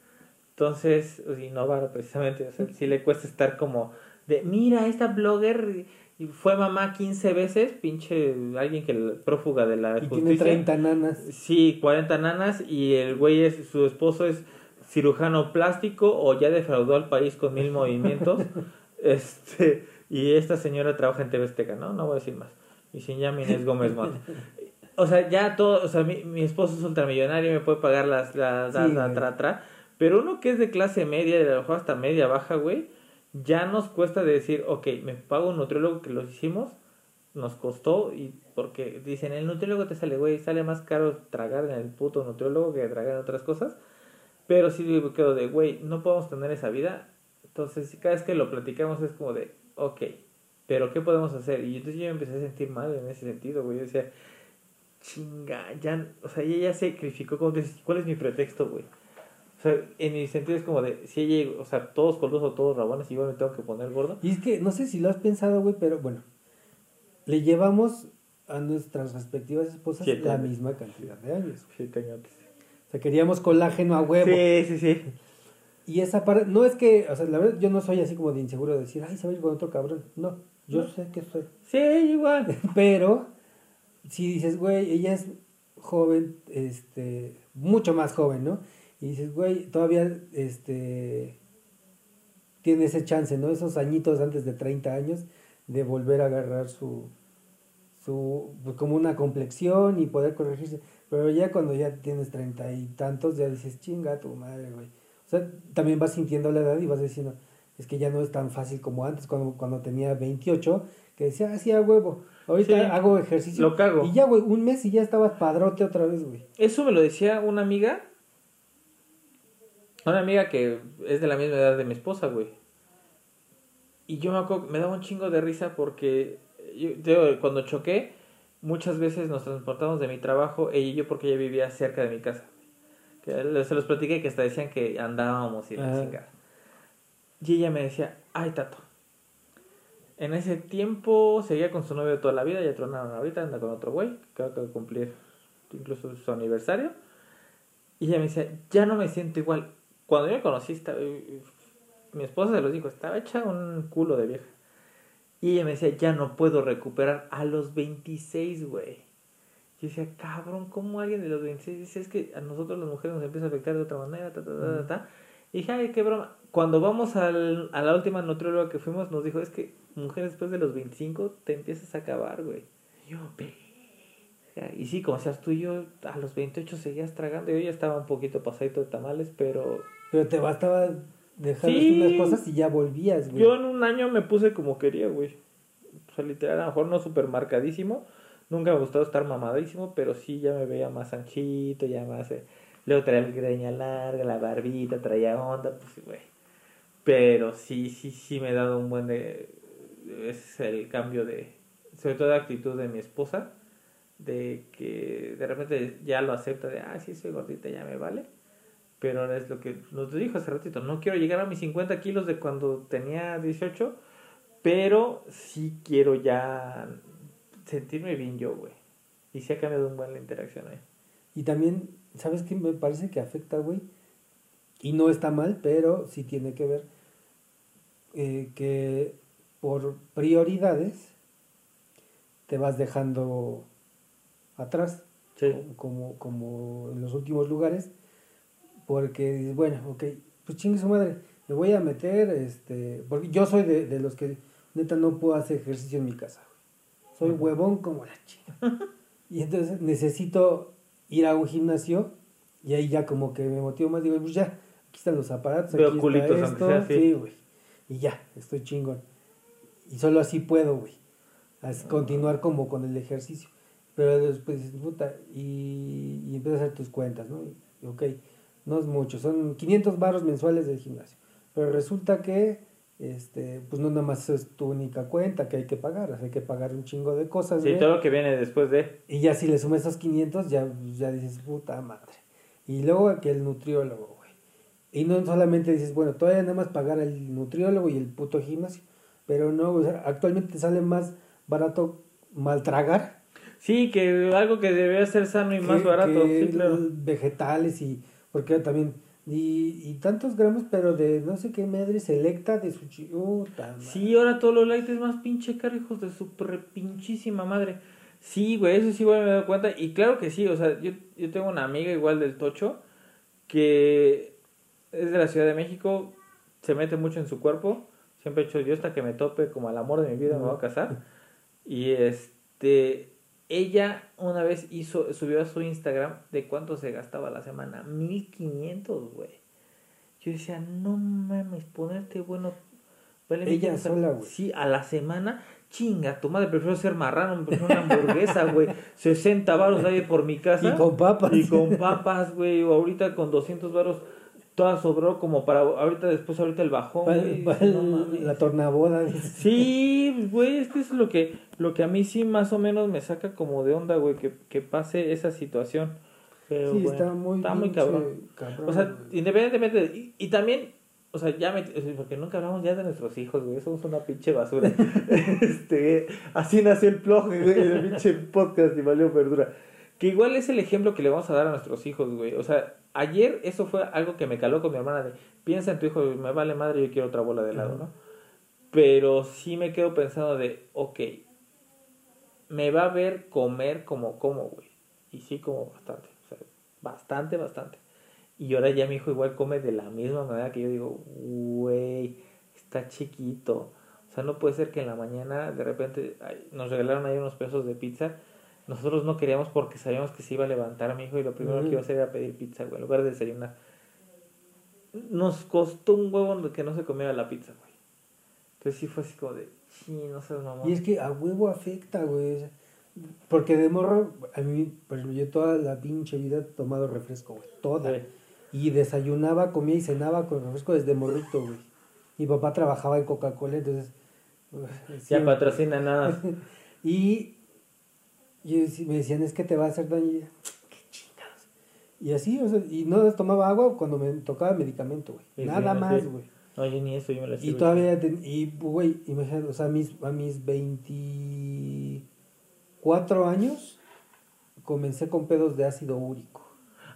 Entonces, y no varo precisamente. O sea, sí le cuesta estar como. De, mira, esta blogger y fue mamá 15 veces, pinche alguien que prófuga de la Y tiene justicia. 30 nanas. Sí, 40 nanas y el güey es, su esposo es cirujano plástico o ya defraudó al país con mil movimientos. este, y esta señora trabaja en TV Azteca, ¿no? No voy a decir más. Y se llama Inés Gómez Mont. O sea, ya todo, o sea, mi, mi esposo es ultramillonario, me puede pagar las, las, Sí, las- la, tra. Pero uno que es de clase media, de a lo mejor hasta media baja, güey, ya nos cuesta decir, ok, me pago un nutriólogo que los hicimos, nos costó, y porque dicen, el nutriólogo te sale, güey, sale más caro tragar en el puto nutriólogo que tragar en otras cosas. Pero sí quedo de, güey, no podemos tener esa vida. Entonces, cada vez que lo platicamos es como de, ok, pero ¿qué podemos hacer? Y entonces yo me empecé a sentir mal en ese sentido, güey. Yo decía, chinga, ya, o sea, ella ya sacrificó, como ¿cuál es mi pretexto, güey? O sea, en mi sentido es como de, si ella, o sea, todos gordos o todos rabones, igual me tengo que poner gordo. Y es que no sé si lo has pensado, güey, pero bueno. Le llevamos a nuestras respectivas esposas Siete la años. misma cantidad de años. Sí, tengo que- O sea, queríamos colágeno a huevo. Sí, sí, sí. Y esa parte, no es que, o sea, la verdad, yo no soy así como de inseguro de decir, ay, se va a ir con otro cabrón. No, yo sé que soy. Sí, igual. Pero, si dices, güey, ella es joven, este, mucho más joven, ¿no? Y dices, güey, todavía, este, tiene ese chance, ¿no? Esos añitos antes de 30 años de volver a agarrar su, su, pues, como una complexión y poder corregirse. Pero ya cuando ya tienes treinta y tantos, ya dices, chinga tu madre, güey. O sea, también vas sintiendo la edad y vas diciendo, es que ya no es tan fácil como antes, cuando, cuando tenía 28, que decía, ah, sí, a huevo, ahorita Sí, hago ejercicio. lo cago. Y ya, güey, un mes y ya estabas padrote otra vez, güey. Eso me lo decía una amiga. Una amiga que es de la misma edad de mi esposa, güey. Y yo me acuerdo, me daba un chingo de risa porque yo, yo, cuando choqué, muchas veces nos transportamos de mi trabajo, ella y yo, porque ella vivía cerca de mi casa. Que se los platiqué que hasta decían que andábamos y la chingada. Y ella me decía, ay, Tato. En ese tiempo seguía con su novio toda la vida, ya tronaron ahorita, anda con otro güey, que acaba de cumplir incluso su aniversario. Y ella me decía, ya no me siento igual. Cuando yo me conocí, estaba- mi esposa se los dijo, estaba hecha un culo de vieja. Y ella me decía, ya no puedo recuperar a los 26, güey. Yo decía, cabrón, ¿cómo alguien de los 26 dice es que a nosotros las mujeres nos empieza a afectar de otra manera? Ta, ta, ta, ta, ta"? Y dije, ay, qué broma. Cuando vamos al, a la última nutrióloga que fuimos, nos dijo, es que mujer después de los 25 te empiezas a acabar, güey. Y yo, "Verga". Y sí, como seas tú y yo, a los 28 seguías tragando. Yo ya estaba un poquito pasadito de tamales, pero Pero te bastaba dejar Sí. unas cosas y ya volvías, güey. yo en un año me puse como quería, güey. O sea, literal, a lo mejor no súper marcadísimo. Nunca me ha gustado estar mamadísimo, pero sí ya me veía más anchito, ya más... eh, Luego traía el greña larga, la barbita, traía onda, pues, güey. Pero sí, sí, sí me he dado un buen de... Es el cambio de... Sobre todo de actitud de mi esposa. De que de repente ya lo acepta de, ah, sí, soy gordita, ya me vale. Pero ahora es lo que nos dijo hace ratito. No quiero llegar a mis 50 kilos de cuando tenía 18, pero sí quiero ya sentirme bien yo, güey. Y sí ha cambiado un buen la interacción ahí. Y también, ¿sabes qué me parece que afecta, güey? Y no está mal, pero sí tiene que ver eh, que por prioridades te vas dejando atrás, Sí. como, como en los últimos lugares, porque dices, bueno, ok, pues chingue su madre, me voy a meter, este, porque yo soy de, de los que neta no puedo hacer ejercicio en mi casa, güey. soy huevón como la chica. Y entonces necesito ir a un gimnasio y ahí ya como que me motivo más, digo, pues ya, aquí están los aparatos, Veo aquí culitos, está esto, sea, sí. sí, güey, y ya, estoy chingón. Y solo así puedo, güey, así continuar como con el ejercicio. Pero después dices, puta, y, y empiezas a hacer tus cuentas, ¿no? Y, ok, no es mucho, son 500 barros mensuales del gimnasio. Pero resulta que, este, pues no nada más es tu única cuenta que hay que pagar, o sea, hay que pagar un chingo de cosas, Sí, todo lo que viene después de... Y ya si le sumas esos 500, ya, ya dices, puta madre. Y luego que el nutriólogo, güey. Y no solamente dices, bueno, todavía nada más pagar el nutriólogo y el puto gimnasio. Pero no, o sea, actualmente sale más barato maltragar. Sí, que algo que debería ser sano y más barato, que sí, claro. Vegetales y, porque también, y, y tantos gramos, pero de no sé qué madre selecta de su chi- puta madre. Sí, ahora todo lo light es más pinche caro, hijos de su pinchísima madre. Sí, güey, eso sí, güey, me he dado cuenta. Y claro que sí, o sea, yo, yo tengo una amiga igual del Tocho que es de la Ciudad de México, se mete mucho en su cuerpo. Siempre he hecho yo hasta que me tope como al amor de mi vida, me voy a casar. Y este, ella una vez hizo, subió a su Instagram de cuánto se gastaba a la semana. 1500, güey. Yo decía, no mames, ponerte bueno. vale Ella 1500, sola, güey. Sí, a la semana. Chinga, tu madre, prefiero ser marrano, me prefiero una hamburguesa, güey. 60 varos ahí por mi casa. Y con papas. Y con papas, güey. O ahorita con 200 varos, toda sobró como para ahorita, después, ahorita el bajón, güey. No la tornaboda. Sí, güey, es que es lo que, lo que a mí sí más o menos me saca como de onda, güey, que, que pase esa situación. Pero, Sí, bueno, está muy, está muy cabrón. cabrón, O sea, güey. independientemente, de- y, y también, o sea, ya me, porque nunca hablamos ya de nuestros hijos, güey, somos una pinche basura. este, así nació el plug, güey, el pinche podcast y valió verdura. Que igual es el ejemplo que le vamos a dar a nuestros hijos, güey. O sea, ayer eso fue algo que me caló con mi hermana de, piensa en tu hijo, me vale madre, yo quiero otra bola de helado, ¿no? Pero sí me quedo pensando de, ok, me va a ver comer como como, güey. Y sí como bastante, o sea, bastante, bastante. Y ahora ya mi hijo igual come de la misma manera que yo digo, güey, está chiquito. O sea, no puede ser que en la mañana de repente ay, nos regalaron ahí unos pesos de pizza. Nosotros no queríamos porque sabíamos que se iba a levantar mi hijo y lo primero que iba a hacer era pedir pizza, güey, en lugar de desayunar. nos costó un huevo que no se comiera la pizza, güey. Entonces sí fue así como de, sí, no sé, mamá. Y es que a huevo afecta, güey. Porque de morro, a mí, ejemplo, yo toda la pinche vida he tomado refresco, güey. Toda. Sí. Y desayunaba, comía y cenaba con refresco desde morrito, güey. Mi papá trabajaba en Coca-Cola, entonces. uf, Ya siempre- patrocina nada. Y, y me decían, es que te va a hacer daño. Y yo, qué chingados. Y así, o sea, y no tomaba agua cuando me tocaba medicamento, güey. Nada más, güey. No, yo ni eso, yo me la Y todavía, ten- y güey, imagínate, o sea, a mis, a mis 24 años comencé con pedos de ácido úrico.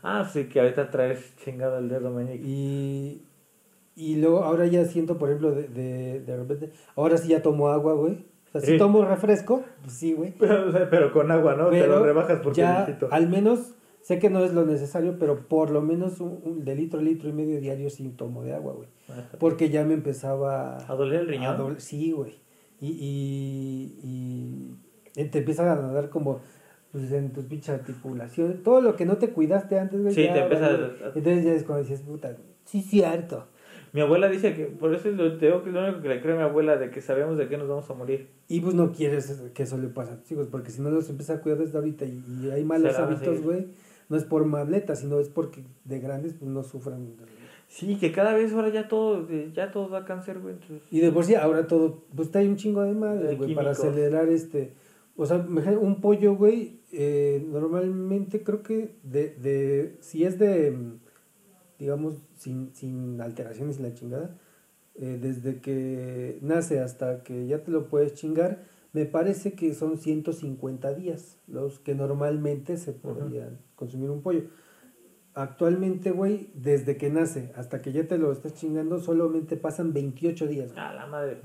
Ah, sí, que ahorita traes chingado el dedo meñique. Y, y luego, ahora ya siento, por ejemplo, de, de, de repente, ahora sí ya tomo agua, güey. O sea, si tomo refresco, pues sí, güey. Pero, pero con agua, ¿no? Te Pero lo rebajas porque ya, viejito. al menos, sé que no es lo necesario, pero por lo menos un, un- de litro, litro y medio diario sí tomo de agua, güey. Ajá. Porque ya me empezaba ¿A doler el riñón? doler- sí, güey. Y, y, y te empiezan a dar como pues, en tus pinches articulaciones. Todo lo que no te cuidaste antes, güey. Sí, ya te empieza valió. a- Entonces ya es cuando dices, puta, sí, cierto. Mi abuela dice que, por eso es lo, te digo que es lo único que le cree a mi abuela, de que sabemos de qué nos vamos a morir. Y pues no quieres que eso le pase a tus hijos, porque si no los empiezas a cuidar desde ahorita y, y hay malos hábitos, güey, no es por maleta, sino es porque de grandes pues no sufran. Sí, que cada vez ahora ya todo, eh, ya todo da cáncer, güey. Entonces, Y de por sí, ahora todo, pues hay un chingo de madres, güey, para acelerar este. O sea, un pollo, güey, eh, normalmente creo que de, de, si es de, digamos, sin, sin alteraciones y la chingada, eh, desde que nace hasta que ya te lo puedes chingar, me parece que son 150 días los que normalmente se podrían consumir un pollo. Actualmente, güey, desde que nace hasta que ya te lo estás chingando, solamente pasan 28 días. güey. a la madre.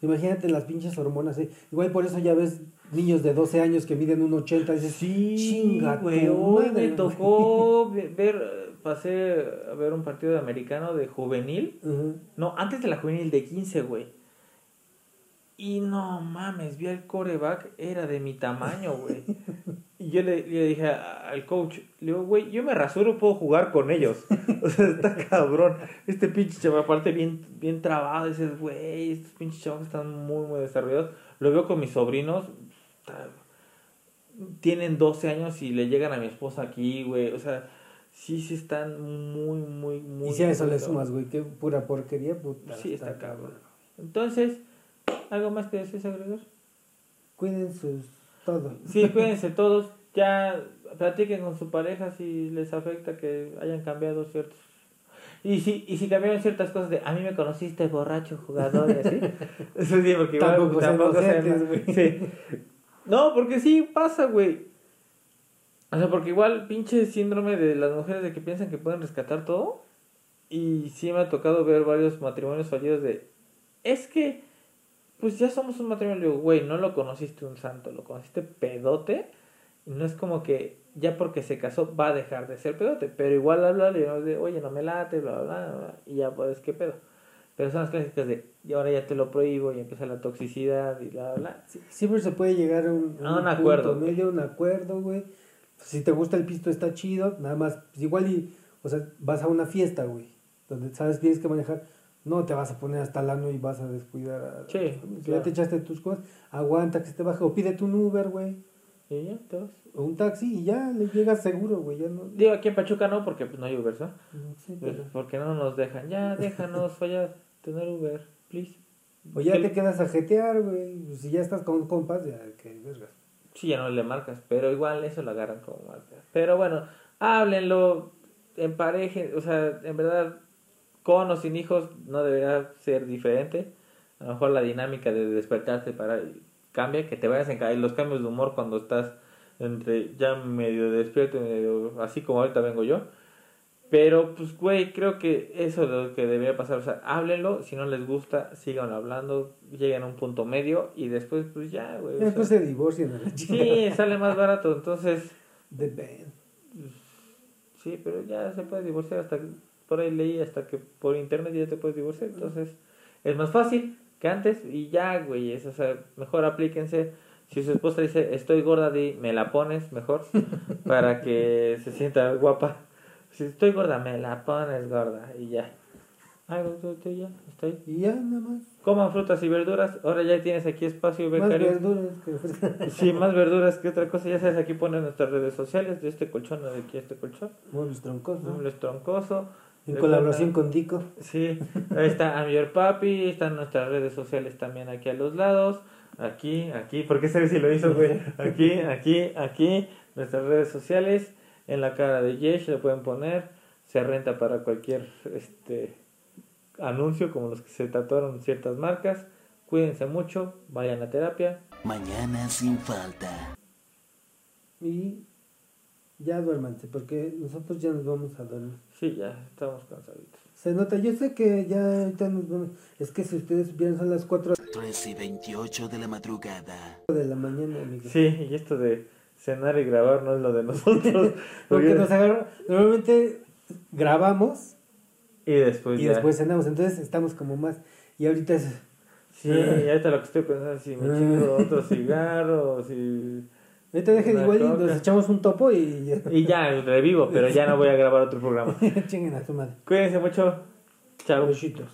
Imagínate las pinches hormonas, ¿eh? Igual por eso ya ves niños de 12 años que miden un 80 y dices, Sí, chinga güey. me güey". tocó ve- ver, pasé a ver un partido de americano de juvenil. No, antes de la juvenil de 15, güey. Y no mames, vi al coreback, era de mi tamaño, güey. Y yo le, le dije al coach, le digo, güey, yo me rasuro, puedo jugar con ellos. O sea, está cabrón. Este pinche chaval, aparte bien, bien trabado, dices, güey, estos pinches chavos están muy, muy desarrollados. Lo veo con mis sobrinos, tienen 12 años y le llegan a mi esposa aquí, güey. O sea, sí, sí están muy, muy, muy... Y si a eso le sumas, güey, qué pura porquería, puta. Sí, está cabrón. Entonces, ¿algo más que desees agregar? Cuiden sus todo. Sí, cuídense todos. Ya platiquen con su pareja si les afecta que hayan cambiado ciertos. Y si, y si cambiaron ciertas cosas de a mí me conociste borracho jugador y así. Eso sí, porque igual Tampoco güey. Sí. No, porque sí pasa, güey. O sea, porque igual pinche síndrome de las mujeres de que piensan que pueden rescatar todo. Y sí me ha tocado ver varios matrimonios fallidos de es que pues ya somos un matrimonio, güey, no lo conociste un santo, lo conociste pedote. Y no es como que ya porque se casó va a dejar de ser pedote, pero igual habla de, oye, no me late, bla, bla, bla, bla, y ya pues, ¿qué pedo? Pero son las clásicas de, y ahora ya te lo prohíbo, y empieza la toxicidad, y bla, bla. Sí, siempre se puede llegar a un, A un punto acuerdo, güey. medio, un acuerdo, güey. Si te gusta el pisto está chido, nada más, pues igual y, o sea, vas a una fiesta, güey, donde sabes tienes que manejar, no te vas a poner hasta el ano y vas a descuidar a... Sí, Si claro. ya te echaste tus cosas, aguanta que se te baje, o pídete un Uber, güey, Y ya, te vas. o un taxi y ya le llegas seguro, güey, ya no... Digo, aquí en Pachuca no, porque pues no hay Uber, ¿no? Sí, Pues, pero- porque no nos dejan. Ya, déjanos, vaya a tener Uber, please. O ya te quedas a jetear, güey, si ya estás con compas, ya que vergas. Sí, ya no le marcas, pero igual eso lo agarran como marca. Pero bueno, háblenlo, emparejen, o sea, en verdad, con o sin hijos no debería ser diferente. A lo mejor la dinámica de despertarte para cambia, que te vayas en ca- los cambios de humor cuando estás entre ya medio despierto, medio así como ahorita vengo yo. Pero, pues, güey, creo que eso es lo que debería pasar. O sea, háblenlo, si no les gusta, sigan hablando, lleguen a un punto medio y después, pues ya, güey. sea, Después se divorcian a la chingada. Sí, sale más barato, entonces, Depende. sí, pero ya se puede divorciar hasta por ahí leí, hasta que por internet ya te puedes divorciar, entonces es más fácil que antes y ya, güey, es, o sea, mejor aplíquense. Si su esposa dice, estoy gorda, di, me la pones mejor, para que se sienta guapa. Si estoy gorda, me la pones gorda y ya. Ah, tú- tú ya, ahí. Y ya, nada más. Coman frutas y verduras. Ahora ya tienes aquí espacio, Más becario. verduras que Sí, más verduras que otra cosa. Ya sabes, aquí ponen nuestras redes sociales de este colchón o de aquí este colchón. Muebles troncosos. Muebles troncoso. En colaboración con Dico. Sí, ahí está I'm Your Papi, están nuestras redes sociales también aquí a los lados, aquí, aquí, ¿por qué sabes si lo hizo, güey? Aquí, aquí, aquí, nuestras redes sociales, en la cara de Yesh lo pueden poner, se renta para cualquier este anuncio como los que se tatuaron ciertas marcas, cuídense mucho, vayan a terapia, Mañana sin falta. Y ya duérmanse, porque nosotros ya nos vamos a dormir. sí, ya, estamos cansaditos. Se nota, yo sé que ya ahorita nos vamos. Es que si ustedes supieran, son las 4 3 y 28 de la madrugada. de la mañana, amigos. Sí, y esto de cenar y grabar no es lo de nosotros, Porque nos agarró. Normalmente grabamos y después y ya. después cenamos, entonces estamos como más. Y ahorita es. Sí, y ahorita lo que estoy pensando es si me chingo otro cigarro, si... Ahorita dejen igual y nos echamos un topo y ya. Y ya, revivo, pero ya no voy a grabar otro programa. Chinguen a su madre. Cuídense mucho. Chao. Besitos.